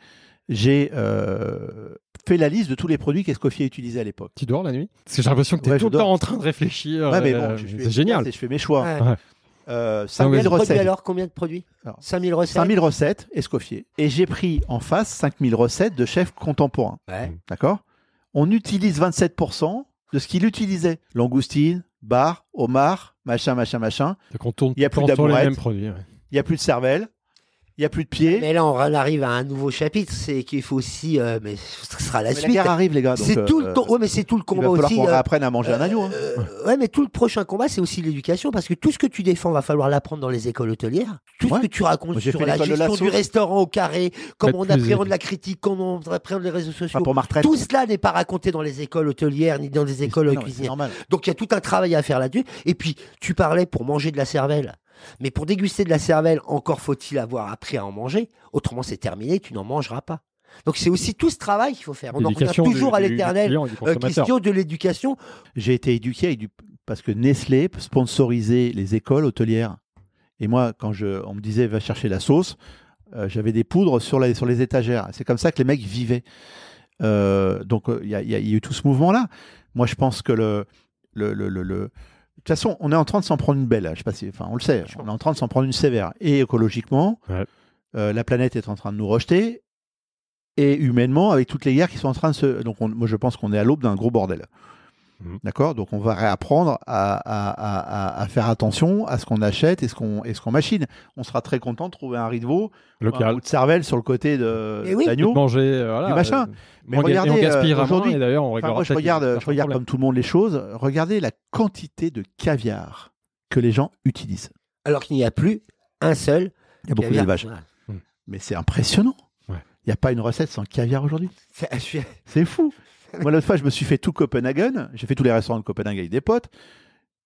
J'ai euh, fait la liste de tous les produits qu'Escoffier utilisait à l'époque. Tu dors la nuit? Parce que j'ai l'impression que tu es Ouais, tout le temps en train de réfléchir. Ouais, mais euh, bon, je suis c'est génial. Je fais mes choix. Ouais. Ouais. Euh, Non, 5000 mais- Combien de produits recettes. alors Combien de produits? Alors, 5000 recettes 5000 recettes, Escoffier. Et j'ai pris en face 5000 recettes de chefs contemporains. Ouais. D'accord? On utilise 27% de ce qu'il utilisait. Langoustine, bar, homard, machin, machin, machin. Donc on tourne Il y a plus les mêmes produits. ouais. Il n'y a plus de cervelle. Il n'y a plus de pieds. Mais là, on arrive à un nouveau chapitre, c'est qu'il faut aussi, euh, mais ce sera la Mais la suite. guerre arrive, les gars. C'est tout euh, le temps. Ouais, mais c'est tout le Il va combat falloir aussi. qu'on euh, apprenne à manger un agneau. hein. Euh, ouais, mais tout le prochain combat, c'est aussi l'éducation, parce que tout ce que tu défends, va falloir l'apprendre dans les écoles hôtelières. Tout Ouais. ce que tu racontes sur la gestion du restaurant au carré, comment on appréhende la critique, comment on appréhende les réseaux Enfin, sociaux. pour ma. Tout cela n'est pas raconté dans les écoles hôtelières ni dans les écoles cuisinières. Donc il y a tout un travail à faire là-dessus. Et puis, tu parlais pour manger de la cervelle. Mais pour déguster de la cervelle, encore faut-il avoir appris à en manger. Autrement, c'est terminé, tu n'en mangeras pas. Donc c'est aussi tout ce travail qu'il faut faire. On en revient toujours du- à l'éternelle euh, question de l'éducation. J'ai été éduqué avec du... parce que Nestlé sponsorisait les écoles hôtelières. Et moi, quand je... on me disait va chercher la sauce, euh, j'avais des poudres sur, la... sur les étagères. C'est comme ça que les mecs vivaient. Euh, donc euh, il y, a- y y eu tout ce mouvement-là. Moi, je pense que le, le, le, le- le- de toute façon, on est en train de s'en prendre une belle. Je sais pas si, enfin, on le sait. On est en train de s'en prendre une sévère. Et écologiquement, Ouais. euh, la planète est en train de nous rejeter. Et humainement, avec toutes les guerres qui sont en train de se. Donc, on- moi, je pense qu'on est à l'aube d'un gros bordel. Mhm. D'accord? Donc, on va réapprendre à, à- à- à- à faire attention à ce qu'on achète et ce qu'on machine. On sera très content de trouver un riz de veau, un bout de cervelle sur le côté de Eh oui. d'agneau. Manger, euh, voilà. Du machin. euh, Mais regardez, euh, aujourd'hui- d'ailleurs, on Enfin, réglera moi, je regarde, je regarde comme tout le monde les choses. Regardez la quantité de caviar que les gens utilisent. Alors qu'il n'y a plus un seul. Il y a beaucoup caviar. d'élevage. Voilà. Mais c'est impressionnant. Ouais. Il n'y a pas une recette sans caviar aujourd'hui. C'est fou. <laughs> Moi, l'autre fois, je me suis fait tout Copenhagen. J'ai fait tous les restaurants de Copenhague avec des potes.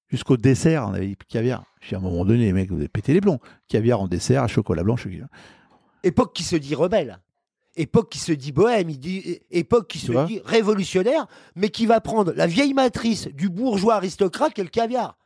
Jusqu'au dessert, on avait du caviar. Je suis à un moment donné, les mecs, vous avez pété les plombs. Caviar en dessert, chocolat blanc. Je suis... Époque qui se dit rebelle. Époque qui se dit bohème, il dit, époque qui se dit révolutionnaire, mais qui va prendre la vieille matrice du bourgeois aristocrate qu'est le caviar.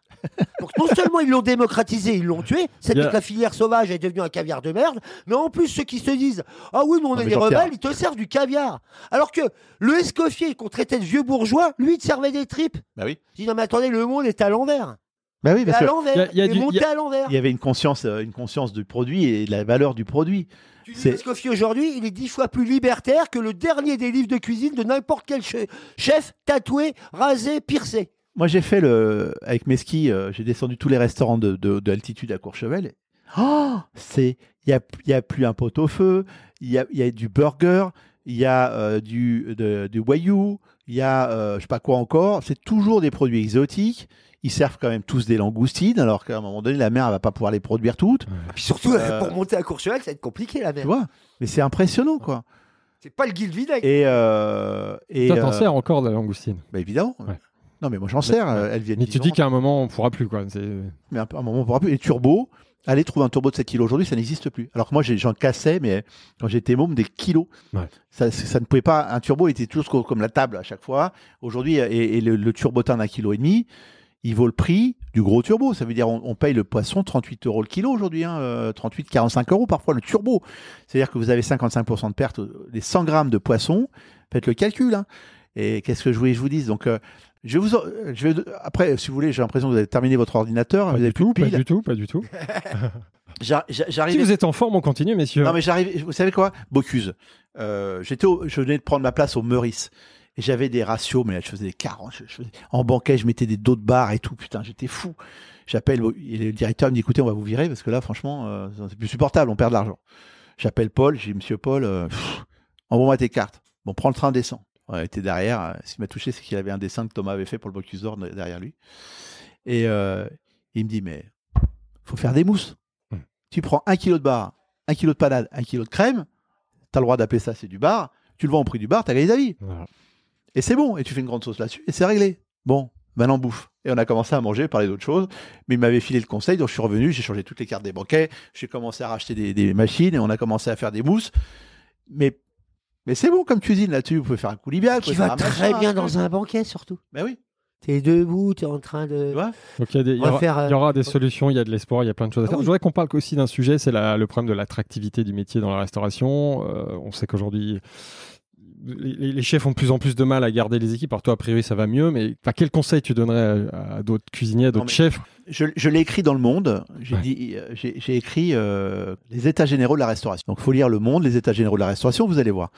Donc non seulement ils l'ont démocratisé, ils l'ont tué, que la filière sauvage est devenue un caviar de merde, mais en plus ceux qui se disent Ah oui, mais on Non, est mais des Jean-Pierre. rebelles, ils te servent du caviar. Alors que le escoffier qu'on traitait de vieux bourgeois, lui, il te servait des tripes. Bah oui. Je dis Non mais attendez, le monde est à l'envers. Bah oui, parce à que l'envers. y a- y a et du- monté y a- à l'envers. il y avait une conscience, euh, une conscience du produit et de la valeur du produit. Tu dis c'est- Moscovici aujourd'hui, il est dix fois plus libertaire que le dernier des livres de cuisine de n'importe quel che- chef tatoué, rasé, piercé. Moi, j'ai fait le avec mes skis, euh, j'ai descendu tous les restaurants de, de, de altitude à Courchevel. Oh, c'est il y a, il y a plus un pot au feu, il y a, il y a du burger, il y a euh, du de- du wagyu, il y a euh, je sais pas quoi encore. C'est toujours des produits exotiques. Ils servent quand même tous des langoustines, alors qu'à un moment donné, la mer elle va pas pouvoir les produire toutes. Et puis surtout, Euh, pour monter à Courchevel, ça va être compliqué la Tu mer. vois Mais c'est impressionnant, quoi. C'est pas le Guilvinec. Et, euh, et Toi, t'en euh, sers encore de la langoustine. bah, évidemment. Ouais. Non, mais moi j'en sers. euh, Elles viennent. Mais tu dis qu'à un moment, on pourra plus, quoi. Mais à un moment on pourra plus. Et turbo, allez trouver un turbo de 7 kilos aujourd'hui, ça n'existe plus. Alors que moi j'ai- j'en cassais, mais quand j'étais môme, des kilos. Ouais. Ça, ça ne pouvait pas. Un turbo était toujours co- comme la table à chaque fois. Aujourd'hui, et, et le, le turbotin d'un kilo et demi, il vaut le prix du gros turbo. Ça veut dire on, on paye le poisson 38 euros le kilo aujourd'hui, hein, euh, 38, 45 euros parfois le turbo. C'est-à-dire que vous avez 55% de perte. Les 100 grammes de poisson, faites le calcul. hein. Et qu'est-ce que je voulais que je vous dise? Donc, euh, je vous, je vais, après, si vous voulez, j'ai l'impression que vous avez terminé votre ordinateur, Pas vous avez du plus de tout, pas du tout, pas du tout. <laughs> Si vous êtes en forme, on continue, messieurs. Non mais j'arrivais. Vous savez quoi? Bocuse. Euh, j'étais, au- je venais de prendre ma place au Meurice et j'avais des ratios, mais là, je faisais des 40. je- je faisais- en banquet, je mettais des dos de bar et tout. Putain, j'étais fou. J'appelle le directeur me dit écoutez, on va vous virer parce que là, franchement, euh, c'est plus supportable. On perd de l'argent. J'appelle Paul. J'ai dit monsieur Paul, euh, envoie-moi tes cartes. Bon, prends le train, descend. Ouais, il était derrière. euh, Ce qui m'a touché, c'est qu'il avait un dessin que Thomas avait fait pour le Bocuse d'or derrière lui. Et euh, il me dit mais faut faire des mousses. Hmm. Tu prends un kilo de bar, un kilo de panade, un kilo de crème. T'as le droit d'appeler ça c'est du bar. Tu le vends au prix du bar, t'as gagné ta vie. Voilà. Et c'est bon. Et tu fais une grande sauce là-dessus et c'est réglé. Bon, maintenant bouffe. Et on a commencé à manger, parler d'autres choses. Mais il m'avait filé le conseil, donc je suis revenu, j'ai changé toutes les cartes des banquets, j'ai commencé à racheter des, des machines et on a commencé à faire des mousses. Mais, mais c'est bon comme cuisine là-dessus. Vous pouvez faire un coulibiac. Qui va très bien dans un banquet surtout. Mais oui, T'es debout, t'es en train de. Donc il y, a des- il y euh, y aura des solutions, il y a de l'espoir, il y a plein de choses à Ah faire. oui. Je voudrais qu'on parle aussi d'un sujet, c'est le problème de l'attractivité du métier dans la restauration. Euh, on sait qu'aujourd'hui, les, les chefs ont de plus en plus de mal à garder les équipes. Alors toi, a priori, ça va mieux, mais quel conseil tu donnerais à, à d'autres cuisiniers, à d'autres chefs? Je, je l'ai écrit dans le Monde. J'ai Ouais. dit, euh, j'ai j'ai écrit euh, les États généraux de la restauration. Donc, faut lire le Monde, les États généraux de la restauration. Vous allez voir.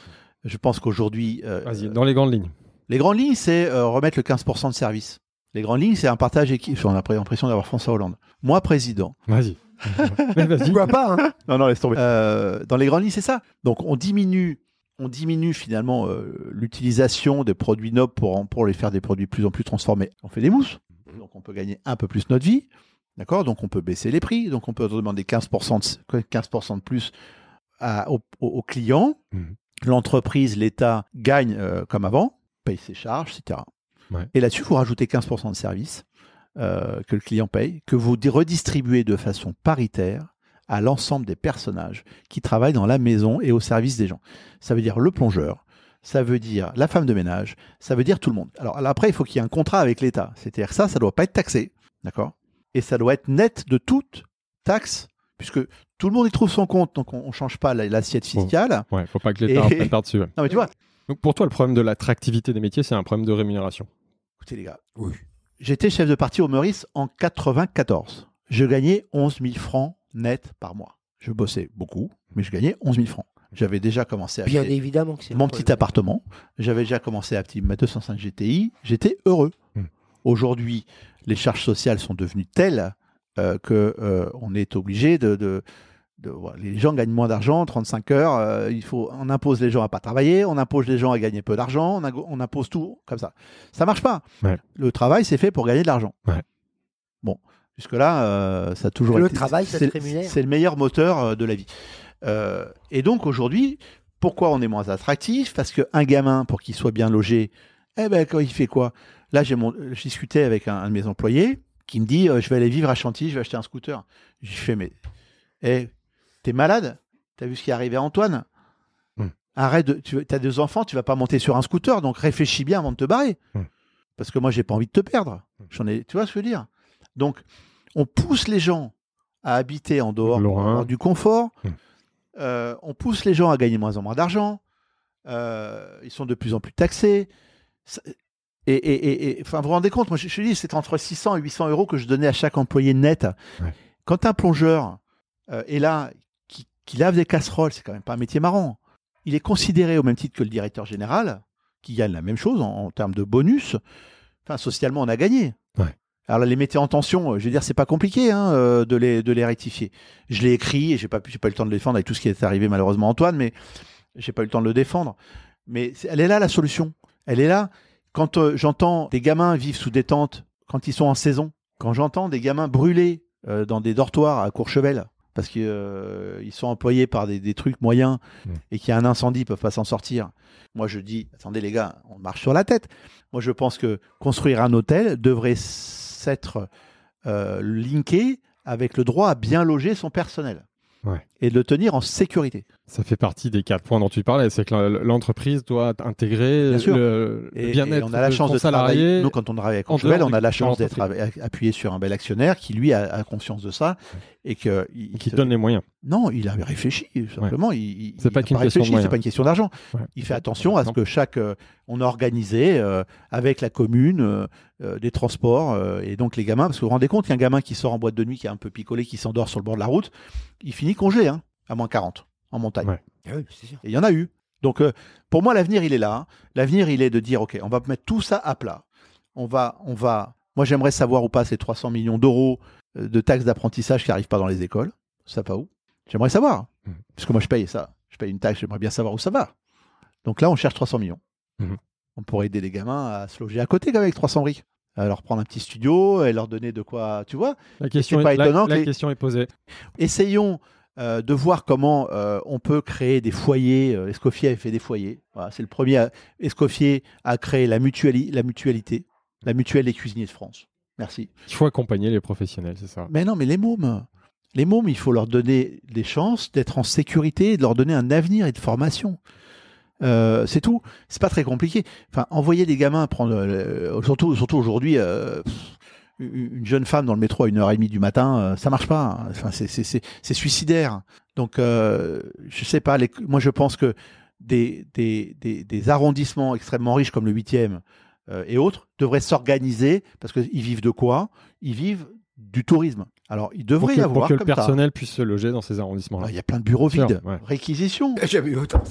Je pense qu'aujourd'hui, euh, Vas-y, dans les grandes lignes. les grandes lignes, c'est euh, remettre le 15% de service. Les grandes lignes, c'est un partage équipe. On a l'impression d'avoir François Hollande. Moi, président. Vas-y. <laughs> Mais vas-y. Pourquoi pas hein? Non, non, laisse tomber. Euh, dans les grandes lignes, c'est ça. Donc, on diminue, on diminue finalement euh, l'utilisation de produits nobles pour, les faire des produits de plus en plus transformés. On fait des mousses. Donc, on peut gagner un peu plus notre vie. D'accord? Donc, on peut baisser les prix. Donc, on peut demander 15%, de, 15 de plus à- aux, clients. Mhm. L'entreprise, l'État gagne euh, comme avant, paye ses charges, etc. Ouais. Et là-dessus, vous rajoutez 15% de service euh, que le client paye, que vous di- redistribuez de façon paritaire à l'ensemble des personnages qui travaillent dans la maison et au service des gens. Ça veut dire le plongeur, ça veut dire la femme de ménage, ça veut dire tout le monde. Alors après, il faut qu'il y ait un contrat avec l'État. C'est-à-dire que ça, ça ne doit pas être taxé, d'accord? Et ça doit être net de toute taxe, puisque tout le monde y trouve son compte, donc on ne change pas la- l'assiette fiscale. Ouais, faut pas que l'État Et- prenne par-dessus. ouais. <laughs> Non, mais tu vois, Donc pour toi, le problème de l'attractivité des métiers, c'est un problème de rémunération. écoutez les gars, Oui. j'étais chef de parti au Meurice en 94. Je gagnais 11 000 francs net par mois. Je bossais beaucoup, mais je gagnais 11 000 francs. J'avais déjà commencé à Bien acheter évidemment que c'est mon petit appartement. J'avais déjà commencé à acheter ma 205 GTI. J'étais heureux. Hmm. Aujourd'hui, les charges sociales sont devenues telles euh, que euh, on est obligé de, de- de- voilà, les gens gagnent moins d'argent, 35 heures. euh, il faut, on impose les gens à pas travailler, on impose les gens à gagner peu d'argent, on, impose tout comme ça. Ça marche pas. Ouais. Le travail, c'est fait pour gagner de l'argent. Ouais. Bon, jusque là, ça a toujours Le été. travail, ça c'est- se rémunère. C'est le meilleur moteur euh, de la vie. Euh, et donc aujourd'hui, pourquoi on est moins attractif? Parce qu'un gamin, pour qu'il soit bien logé, eh ben, quand il fait quoi? Là, j'ai discutais avec un, un de mes employés qui me dit euh, Je vais aller vivre à Chantilly, je vais acheter un scooter. Je fais Mais, eh, t'es malade? T'as vu ce qui est arrivé à Antoine? Hmm. Arrête, de, tu as deux enfants, tu vas pas monter sur un scooter, donc réfléchis bien avant de te barrer. Hmm. Parce que moi, j'ai pas envie de te perdre. Hmm. J'en ai, tu vois ce que je veux dire? Donc, on pousse les gens à habiter en dehors du confort. Hmm. Euh, on pousse les gens à gagner moins en moins d'argent. Euh, ils sont de plus en plus taxés. Et, et- et- et- enfin, vous vous rendez compte, moi je, je dis, c'est entre 600 et 800 euros que je donnais à chaque employé net. Ouais. Quand un plongeur euh, est là, qui, qui lave des casseroles, c'est quand même pas un métier marrant. Il est considéré au même titre que le directeur général, qui gagne la même chose en, en termes de bonus. Enfin, socialement, on a gagné. Alors, là, les métiers en tension, euh, je veux dire, c'est pas compliqué hein, euh, de, les, de les rectifier. Je l'ai écrit et j'ai pas, j'ai pas eu le temps de le défendre avec tout ce qui est arrivé malheureusement à Antoine, mais j'ai pas eu le temps de le défendre. Mais elle est là la solution. Elle est là. Quand euh, j'entends des gamins vivre sous des tentes quand ils sont en saison, quand j'entends des gamins brûler euh, dans des dortoirs à Courchevel parce qu'ils sont employés par des, des trucs moyens Mm. et qu'il y a un incendie, ils peuvent pas s'en sortir. Moi, je dis, attendez les gars, on marche sur la tête. Moi, je pense que construire un hôtel devrait s'être euh, linké avec le droit à bien loger son personnel Ouais. et de le tenir en sécurité. Ça fait partie des quatre points dont tu parlais, c'est que l'entreprise doit intégrer le, bien-être et on a la de chance son de salarié. Nous, quand on travaille avec dehors on a la chance d'être appuyé sur un bel actionnaire qui, lui, a, a conscience de ça et que qui il- te donne les moyens. Non, il a réfléchi simplement. Il, il- C'est pas réfléchi, c'est pas une question d'argent. Ouais. Il fait attention à ce que chaque, euh, on a organisé euh, avec la commune euh, euh, des transports euh, et donc les gamins, parce que vous vous rendez compte qu'un gamin qui sort en boîte de nuit, qui est un peu picolé, qui s'endort sur le bord de la route, il finit congelé, hein, à moins 40 en montagne. Ouais. Ah. Et il y en a eu. Donc, euh, pour moi, l'avenir, il est là. hein. L'avenir, il est de dire, OK, on va mettre tout ça à plat. On va, on va. Moi, j'aimerais savoir où passent ces 300 millions d'euros de taxes d'apprentissage qui n'arrivent pas dans les écoles. Ça va où? J'aimerais savoir. Mhm. Parce que moi, je paye ça. Je paye une taxe, j'aimerais bien savoir où ça va. Donc là, on cherche 300 millions. Mhm. On pourrait aider les gamins à se loger à côté quand même avec 300 briques. À leur prendre un petit studio et leur donner de quoi, tu vois La question, pas est, la- étonnant la, que les- question est posée. essayons euh, de voir comment euh, on peut créer des foyers. Euh, Escoffier a fait des foyers. Voilà, c'est le premier. à- Escoffier a créé la, mutuali- la mutualité, la mutuelle des cuisiniers de France. Merci. Il faut accompagner les professionnels, c'est ça. Mais non, mais les mômes, les mômes, il faut leur donner des chances d'être en sécurité, de leur donner un avenir et de formation. Euh, c'est tout. C'est pas très compliqué. Envoyer des gamins prendre, euh, surtout, surtout aujourd'hui, euh, une jeune femme dans le métro à une heure et demie du matin, euh, ça marche pas. C'est, suicidaire. Donc, euh, je sais pas. Moi, je pense que des, des, arrondissements extrêmement riches comme le 8e euh, et autres devraient s'organiser parce qu'ils vivent de quoi? Ils vivent du tourisme. Alors, il Pour devrait que, y pour avoir que le ça. personnel puisse se loger dans ces arrondissements-là. Ah, Il y a plein de bureaux vides. ouais. Réquisition. <laughs> J'ai jamais eu autant.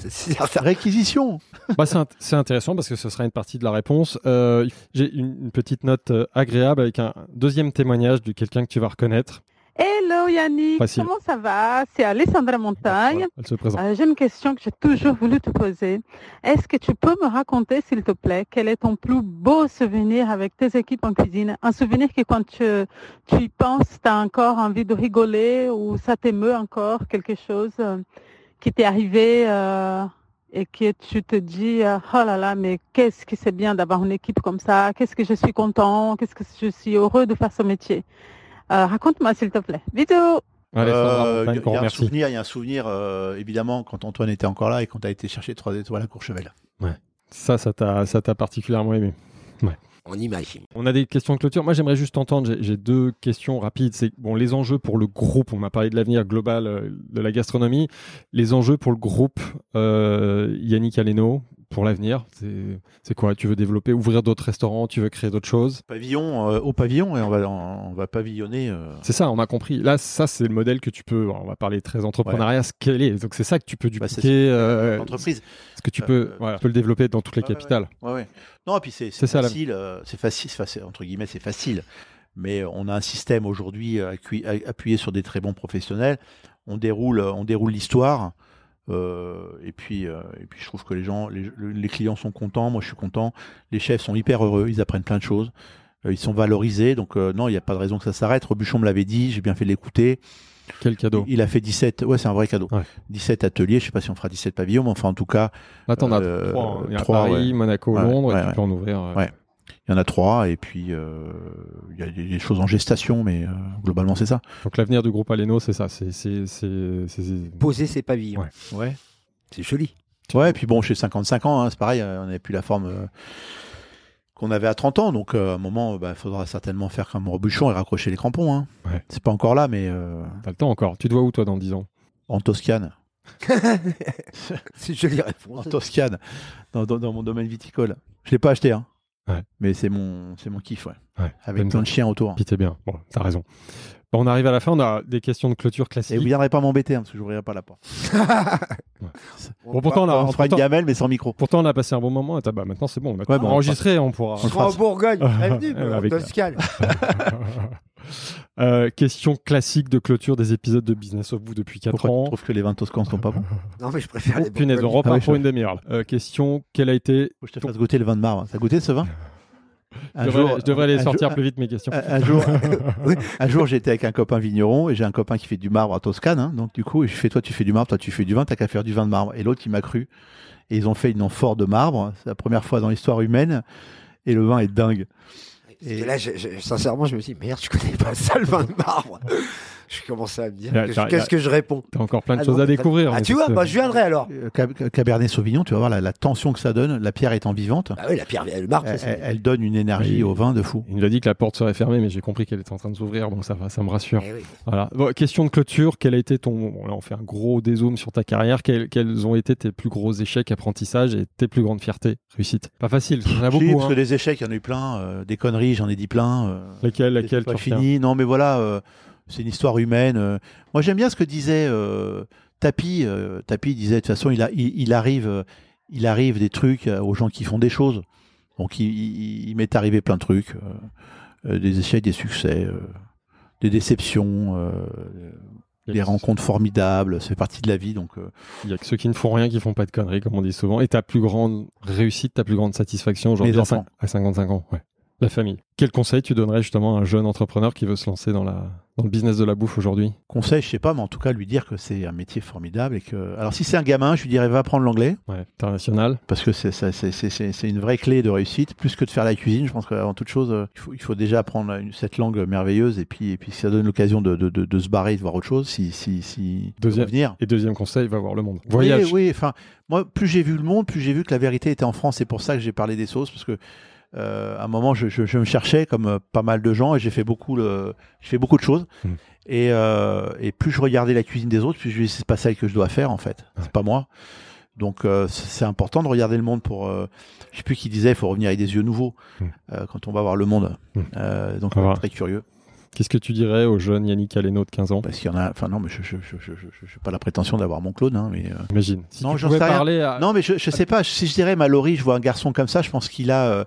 Réquisition. Bah, c'est intéressant parce que ce sera une partie de la réponse. Euh, J'ai une, une petite note euh, agréable avec un deuxième témoignage de quelqu'un que tu vas reconnaître. Hello Yannick, Facile. comment ça va? C'est Alessandra Montagne. Elle se présente. Euh, J'ai une question que j'ai toujours voulu te poser. Est-ce que tu peux me raconter, s'il te plaît, quel est ton plus beau souvenir avec tes équipes en cuisine? Un souvenir que quand tu, tu y penses, tu as encore envie de rigoler ou ça t'émeut encore, quelque chose euh, qui t'est arrivé euh, et que tu te dis, oh là là, mais qu'est-ce que c'est bien d'avoir une équipe comme ça? Qu'est-ce que je suis content? Qu'est-ce que je suis heureux de faire ce métier? Euh, Raconte-moi, s'il te plaît. Bisous Euh, Il y a un souvenir, il y a un souvenir euh, évidemment quand Antoine était encore là et quand tu as été chercher trois étoiles à Courchevel. Ça, ça t'a ça t'a particulièrement aimé. On imagine. On a des questions de clôture. Moi, j'aimerais juste entendre, j'ai- deux questions rapides. C'est bon, les enjeux pour le groupe. On m'a parlé de l'avenir global euh, de la gastronomie. Les enjeux pour le groupe euh, Yannick Aleno pour l'avenir, c'est quoi? Tu veux développer, ouvrir d'autres restaurants? Tu veux créer d'autres choses? Pavillon, euh, au pavillon et on va, on, va pavillonner. euh, C'est ça, on a compris. Là, ça, c'est le modèle que tu peux. On va parler très entrepreneuriat, scaler. Donc, c'est ça que tu peux bah, dupliquer. euh, l'entreprise. Ce que tu Euh, peux, euh, voilà, tu peux le développer dans toutes les capitales. Ouais. Non, et puis c'est la- facile, euh, c'est facile, entre guillemets, c'est facile. Mais on a un système aujourd'hui appuyé sur des très bons professionnels. On déroule, on déroule l'histoire. euh, et puis, euh, et puis, je trouve que les gens, les, les clients sont contents. Moi, je suis content. Les chefs sont hyper heureux. Ils apprennent plein de choses. Euh, ils sont valorisés. Donc, euh, non, il n'y a pas de raison que ça s'arrête. Rebuchon me l'avait dit. J'ai bien fait de l'écouter. Quel cadeau. Il a fait 17. Ouais, c'est un vrai cadeau. Ouais. 17 ateliers. Je sais pas si on fera 17 pavillons, mais enfin, en tout cas, Là, t'en as euh, trois. hein. Il y a trois, Paris, ouais. Monaco, Ouais, Londres, ouais, et tu ouais. peux en ouvrir. euh, Ouais. Il y en a trois, et puis euh, il y a des, des choses en gestation, mais euh, globalement, c'est ça. Donc, l'avenir du groupe Aleno, c'est ça. C'est, c'est, c'est, c'est- Poser ses pavillons. Ouais. Ouais. C'est joli. Ouais, et puis bon, chez 55 ans, hein, c'est pareil, on n'avait plus la forme euh, qu'on avait à 30 ans, donc euh, à un moment, il faudra certainement faire comme Robuchon et raccrocher les crampons. Hein. Ouais. C'est pas encore là, mais euh, T'as le temps encore. Tu te vois où, toi, dans 10 ans? en Toscane. <laughs> C'est une jolie En réponse. Toscane, dans, dans- dans mon domaine viticole. Je l'ai pas acheté, hein. Ouais. Mais c'est mon, c'est mon kiff, ouais. Ouais. Avec plein de chiens autour. Puis t'es bien. Bon, t'as raison. Bon, on arrive à la fin. On a des questions de clôture Et classiques. vous viendrez pas m'embêter, hein, parce que j'ouvrirai pas la porte. <laughs> Bon, pourtant, on a, On fera une gamelle, mais sans micro. pourtant, on a passé un bon moment. Bah, maintenant, c'est bon. On a Ouais, bon, enregistré. On pourra. on Je serai en Bourgogne, <laughs> mais avec- Toscane. <laughs> Euh, question classique de clôture des épisodes de Business of Vous depuis 4 Pourquoi tu ans. trouves que les vins toscans sont pas bons Non, mais je préfère Oh, les punaise, on repart Ah oui, pour je- une demi-heure. Euh, question quel a été. Faut que je te fasse goûter le vin de marbre. T'as goûté ce vin? Je devrais, je devrais les un sortir jour- plus vite, mes questions. Un, un jour, <laughs> un jour j'étais avec un copain vigneron et j'ai un copain qui fait du marbre à Toscane. hein. donc du coup, je fais toi tu fais du marbre, toi tu fais du vin, t'as qu'à faire du vin de marbre. Et l'autre il m'a cru. Et ils ont fait une amphore de marbre. C'est la première fois dans l'histoire humaine. Et le vin est dingue. Que là, je- je- sincèrement, je me dis, merde, je connais pas ça, le vin de marbre. <laughs> Je commençais à me dire, que- qu'est-ce que je réponds T'as encore plein de Ah choses non, à découvrir. Ah, mais tu vois, bah, je viendrai alors. Euh, Cab- Cabernet Sauvignon, tu vas voir la, la tension que ça donne. La pierre étant vivante, Bah oui, la pierre, elle, c'est- elle- elle donne une énergie Oui. au vin de fou. Il nous a dit que la porte serait fermée, mais j'ai compris qu'elle était en train de s'ouvrir, donc ça va, ça me rassure. Eh oui. Voilà. Bon, question de clôture, quel a été ton. Bon, là, on fait un gros dézoom sur ta carrière. Quels, quels ont été tes plus gros échecs, apprentissages et tes plus grandes fiertés, réussites Pas facile, il y en a Si, beaucoup. parce hein. que des échecs, il y en a eu plein. euh, des conneries, j'en ai dit plein. euh, Lesquels, lesquels pas tu fini. Non, mais voilà, euh, c'est une histoire humaine. euh. Moi, j'aime bien ce que disait euh, Tapi. euh, Tapi disait de toute façon, il, a, il, il arrive, il arrive des trucs aux gens qui font des choses. Donc, il, m'est arrivé plein de trucs, euh, des échecs, des succès, des déceptions, des rencontres formidables. Ça fait partie de la vie. Donc, Il y a que ceux qui ne font rien qui font pas de conneries, comme on dit souvent. Et ta plus grande réussite, ta plus grande satisfaction aujourd'hui à cin- enfants. à 55 ans ouais. La famille. Quel conseil tu donnerais justement à un jeune entrepreneur qui veut se lancer dans, la, dans le business de la bouffe aujourd'hui? Conseil, je sais pas, mais en tout cas, lui dire que c'est un métier formidable et que. Alors, si c'est un gamin, je lui dirais va apprendre l'anglais. ouais. International Parce que c'est ça- c'est- c'est- c'est- c'est une vraie clé de réussite, plus que de faire la cuisine. Je pense qu'avant toute chose, euh, il faut, il faut déjà apprendre une- cette langue merveilleuse et puis, et puis ça donne l'occasion de, de, de, de se barrer de voir autre chose si, si, si Deuxième- revenir. Et deuxième conseil, va voir le monde. Voyage. Oui, oui, enfin, moi, plus j'ai vu le monde, plus j'ai vu que la vérité était en France. C'est pour ça que j'ai parlé des sauces, parce que euh, à un moment, je, je- je me cherchais comme euh, pas mal de gens et j'ai fait beaucoup, le, j'ai fait beaucoup de choses. Mm. Et, euh, et plus je regardais la cuisine des autres, plus je me disais c'est pas celle que je dois faire en fait. Ouais. C'est pas moi. Donc euh, c'est important de regarder le monde pour. je sais plus qui disait, il faut revenir avec des yeux nouveaux Mm. euh, quand on va voir le monde. Mm. Euh, donc On va. est très curieux. Qu'est-ce que tu dirais au jeune Yannick Aleno de 15 ans? Parce qu'il y en a. Enfin non, mais je j'ai pas la prétention d'avoir mon clone, hein, mais. euh, Imagine. Si Non, j'en sais rien. à... Non, mais je, je sais pas. Si je dirais Mallory, je vois un garçon comme ça, je pense qu'il a. euh,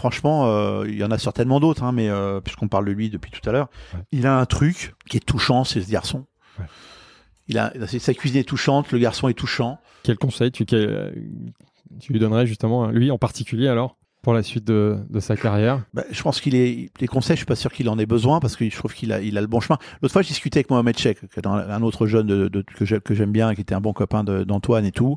franchement, euh, il y en a certainement d'autres, hein, mais euh, puisqu'on parle de lui depuis tout à l'heure, Ouais. il a un truc qui est touchant, c'est ce garçon. Ouais. Il a, sa cuisine est touchante, le garçon est touchant. Quel conseil tu, quel- tu lui donnerais justement, à lui en particulier alors, pour la suite de, de sa carrière Bah, je pense qu'il est les conseils, je suis pas sûr qu'il en ait besoin parce que je trouve qu'il a, il a le bon chemin. L'autre fois, je discutais avec Mohamed Cheikh, un, autre jeune de, de- que j'ai- que j'aime bien, qui était un bon copain de- d'Antoine et tout.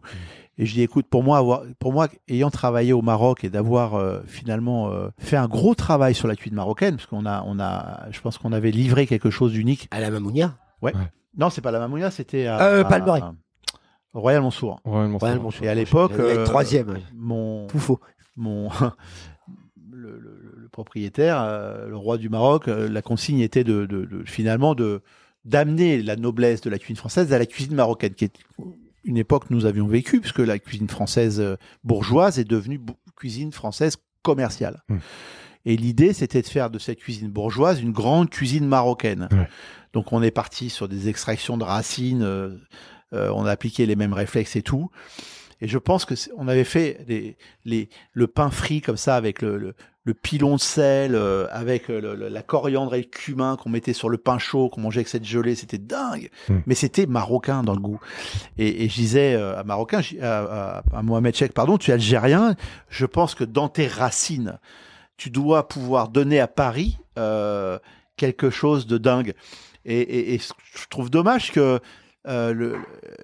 Et je dis, écoute, pour moi, avoir, pour moi, ayant travaillé au Maroc et d'avoir euh, finalement euh, fait un gros travail sur la cuisine marocaine, parce qu'on a, on a, je pense qu'on avait livré quelque chose d'unique. À la Mamounia? Non, c'est pas la Mamounia, c'était à, Euh, à- à- Royal. Ouais, Ouais, ça- bon, Et à l'époque, euh, troisième. mon, faux. Mon <laughs> le, le- le propriétaire, euh, le roi du Maroc, euh, la consigne était de, de- de- finalement de d'amener la noblesse de la cuisine française à la cuisine marocaine, qui est une époque que nous avions vécue, puisque la cuisine française euh, bourgeoise est devenue cuisine française commerciale. Mm. Et l'idée, c'était de faire de cette cuisine bourgeoise une grande cuisine marocaine. Donc on est parti sur des extractions de racines, euh, euh, on a appliqué les mêmes réflexes et tout. Et je pense que on avait fait les, les, le pain frit comme ça avec le, le, le pilon de sel, euh, avec euh, le- la coriandre et le cumin qu'on mettait sur le pain chaud, qu'on mangeait avec cette gelée, c'était dingue. Mm. Mais c'était marocain dans le goût. Et, et je disais euh, à marocain, à, à- à Mohamed Cheikh, pardon, tu es algérien. Je pense que dans tes racines, tu dois pouvoir donner à Paris euh, quelque chose de dingue. Et, et- et je trouve dommage que euh, le, le-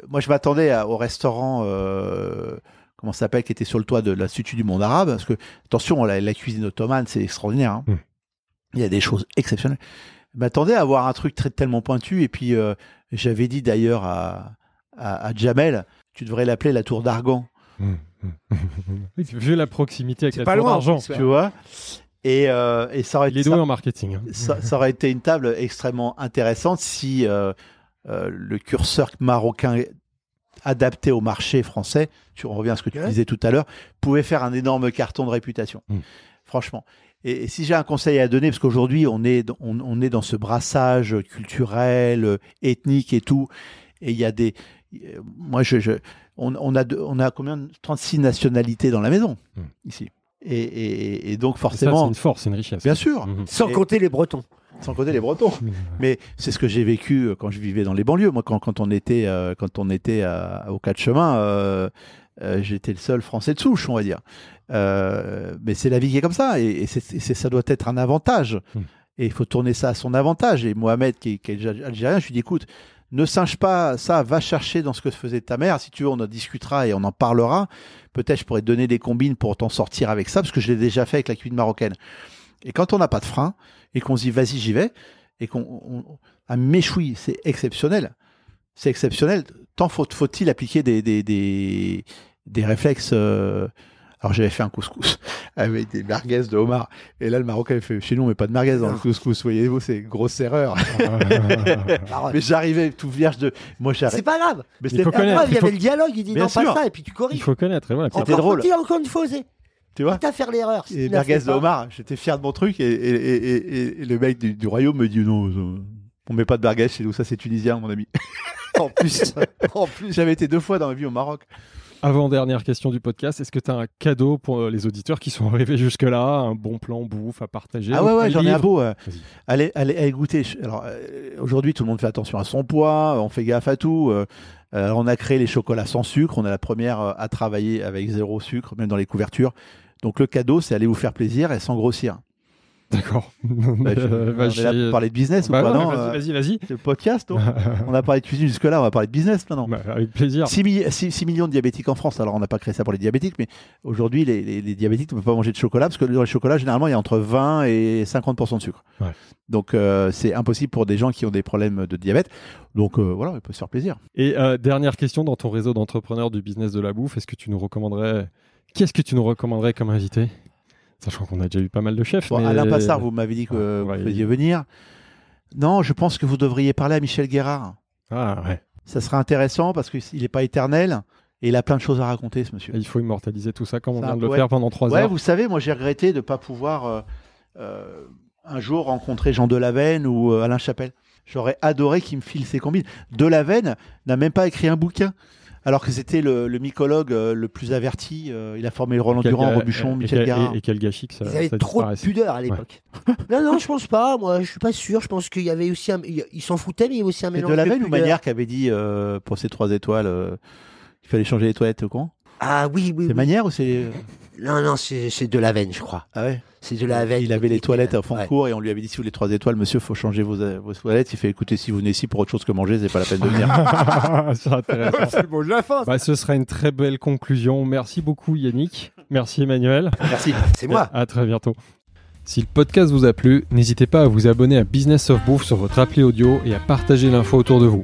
moi je m'attendais au restaurant euh, comment ça s'appelle qui était sur le toit de l'Institut du monde arabe parce que attention la, la cuisine ottomane c'est extraordinaire hein. Mm. il y a des choses exceptionnelles je m'attendais à avoir un truc très tellement pointu et puis euh, j'avais dit d'ailleurs à, à, à Jamel tu devrais l'appeler la tour d'Argan Mmh, mmh. Vu la proximité avec C'est la pas tour loin, d'argent, tu vois et, euh, et ça aurait il est été doué en marketing. hein. ça, ça aurait été une table extrêmement intéressante si euh, euh, le curseur marocain adapté au marché français, tu on revient à ce que tu Ouais. disais tout à l'heure, pouvait faire un énorme carton de réputation. Mm. franchement. Et, et si j'ai un conseil à donner, parce qu'aujourd'hui on est dans- on, on est dans ce brassage culturel, ethnique et tout, et il y a des, euh, moi je, je- on, on a de- on a combien 36 nationalités dans la maison Hmm. ici. Et, et- et donc ça, c'est forcément, une force, c'est une richesse. bien sûr, Mhm. Sans Et- compter les Bretons. Sans compter les Bretons. Mais c'est ce que j'ai vécu euh, quand je vivais dans les banlieues. Moi, quand, quand on était, euh, quand on était à- au quatre chemins, euh, euh, j'étais le seul Français de souche, on va dire. Euh, mais c'est la vie qui est comme ça, et, c'est- ça doit être un avantage. Mm. Et il faut tourner ça à son avantage. Et Mohamed, qui, est- qui est algérien, je lui dis écoute, ne singe pas ça, va chercher dans ce que faisait ta mère. Si tu veux, on en discutera et on en parlera. Peut-être je pourrais te donner des combines pour t'en sortir avec ça, parce que je l'ai déjà fait avec la cuisine marocaine. Et quand on n'a pas de frein, et qu'on se dit vas-y, j'y vais, et qu'on. on- un méchoui, c'est exceptionnel. C'est exceptionnel. Tant faut- faut-il appliquer des, des, des, des réflexes. euh, Alors j'avais fait un couscous <laughs> avec des merguez de homard. Et là, le Marocain il fait chez nous, on met pas de merguez dans le couscous. Voyez-vous, c'est grosse erreur. <laughs> <laughs> Mais j'arrivais tout vierge de. Moi, C'est pas grave. Mais Il faut connaître. il y il faut- avait le dialogue, il dit Bien non, sûr. pas ça, et puis tu Il corriges. faut connaître. Et voilà, C'était drôle. faut-il, encore une fois oser. Tu vois Quitte à faire l'erreur. si Et merguez homard. J'étais fier de mon truc. Et, et, et, et- et le mec du, du royaume me dit non, euh, on met pas de merguez chez nous. Ça, c'est tunisien, mon ami. <laughs> En plus. <laughs> en plus. J'avais été deux fois dans ma vie au Maroc. Avant-dernière question du podcast, est-ce que tu as un cadeau pour euh, les auditeurs qui sont arrivés jusque-là Un bon plan bouffe à partager Ah ouais, ouais, j'en ai un beau. euh. Allez, allez, allez goûter. Alors, euh, aujourd'hui, tout le monde fait attention à son poids, on fait gaffe à tout. euh, on a créé les chocolats sans sucre. On est la première à travailler avec zéro sucre, même dans les couvertures. Donc, le cadeau, c'est aller vous faire plaisir et sans grossir. D'accord. <laughs> Bah, Euh, on bah, est là pour parler de business Bah ou pas ouais, non vas-y, euh, vas-y. C'est le podcast, non <laughs> On a parlé de cuisine jusque-là, on va parler de business maintenant. Bah, avec plaisir. 6, millions de diabétiques en France. Alors, on n'a pas créé ça pour les diabétiques, mais aujourd'hui, les, les- les diabétiques ne peuvent pas manger de chocolat parce que dans les chocolats, généralement, il y a entre 20 et 50% de sucre. Ouais. Donc, euh, c'est impossible pour des gens qui ont des problèmes de diabète. Donc, euh, voilà, il peut se faire plaisir. Et dernière question dans ton réseau d'entrepreneurs du business de la bouffe, est-ce que tu nous recommanderais Qu'est-ce que tu nous recommanderais comme invité? Sachant qu'on a déjà eu pas mal de chefs. Bon, mais... Alain Passard, vous m'avez dit que Ouais, vous il- venir. Non, je pense que vous devriez parler à Michel Guérard. Ah ouais. Ça sera intéressant parce qu'il n'est pas éternel et il a plein de choses à raconter, ce monsieur. Il faut immortaliser tout ça comme on vient de le faire pendant trois Ouais, heures. vous savez, moi j'ai regretté de ne pas pouvoir euh, euh, un jour rencontrer Jean Delaveine ou euh, Alain Chapelle. J'aurais adoré qu'il me file ses combines. Delaveine n'a même pas écrit un bouquin. Alors que c'était le, le mycologue euh, le plus averti. euh, il a formé le Roland Quel Durand, Robuchon, Michel Guérard. et, et quel gâchis que ça, Ils avaient ça trop de pudeur à l'époque. non, non, je pense pas. Moi, je suis pas sûr. Je pense qu'il y avait aussi un. Ils s'en foutaient, mais il y avait aussi un mélange. De ou pudeur. Manière qui avait dit euh, pour ses trois étoiles euh, qu'il fallait changer les toilettes au con Ah oui, oui. C'est oui. Manière ou c'est. Non, non, c'est de la veine, je crois. Ah ouais C'est de la veine. Il avait les toilettes à fond Ouais. cours et on lui avait dit si vous voulez trois étoiles, monsieur, faut changer vos, vos toilettes. Il fait écoutez, si vous venez ici pour autre chose que manger, c'est pas la peine de venir. <laughs> <laughs> C'est le mot de la fin. Bah, ce sera une très belle conclusion. Merci beaucoup Yannick. Merci Emmanuel. Merci. C'est moi. À très bientôt. Si le podcast vous a plu, n'hésitez pas à vous abonner à Business of Bouffe sur votre appli audio et à partager l'info autour de vous.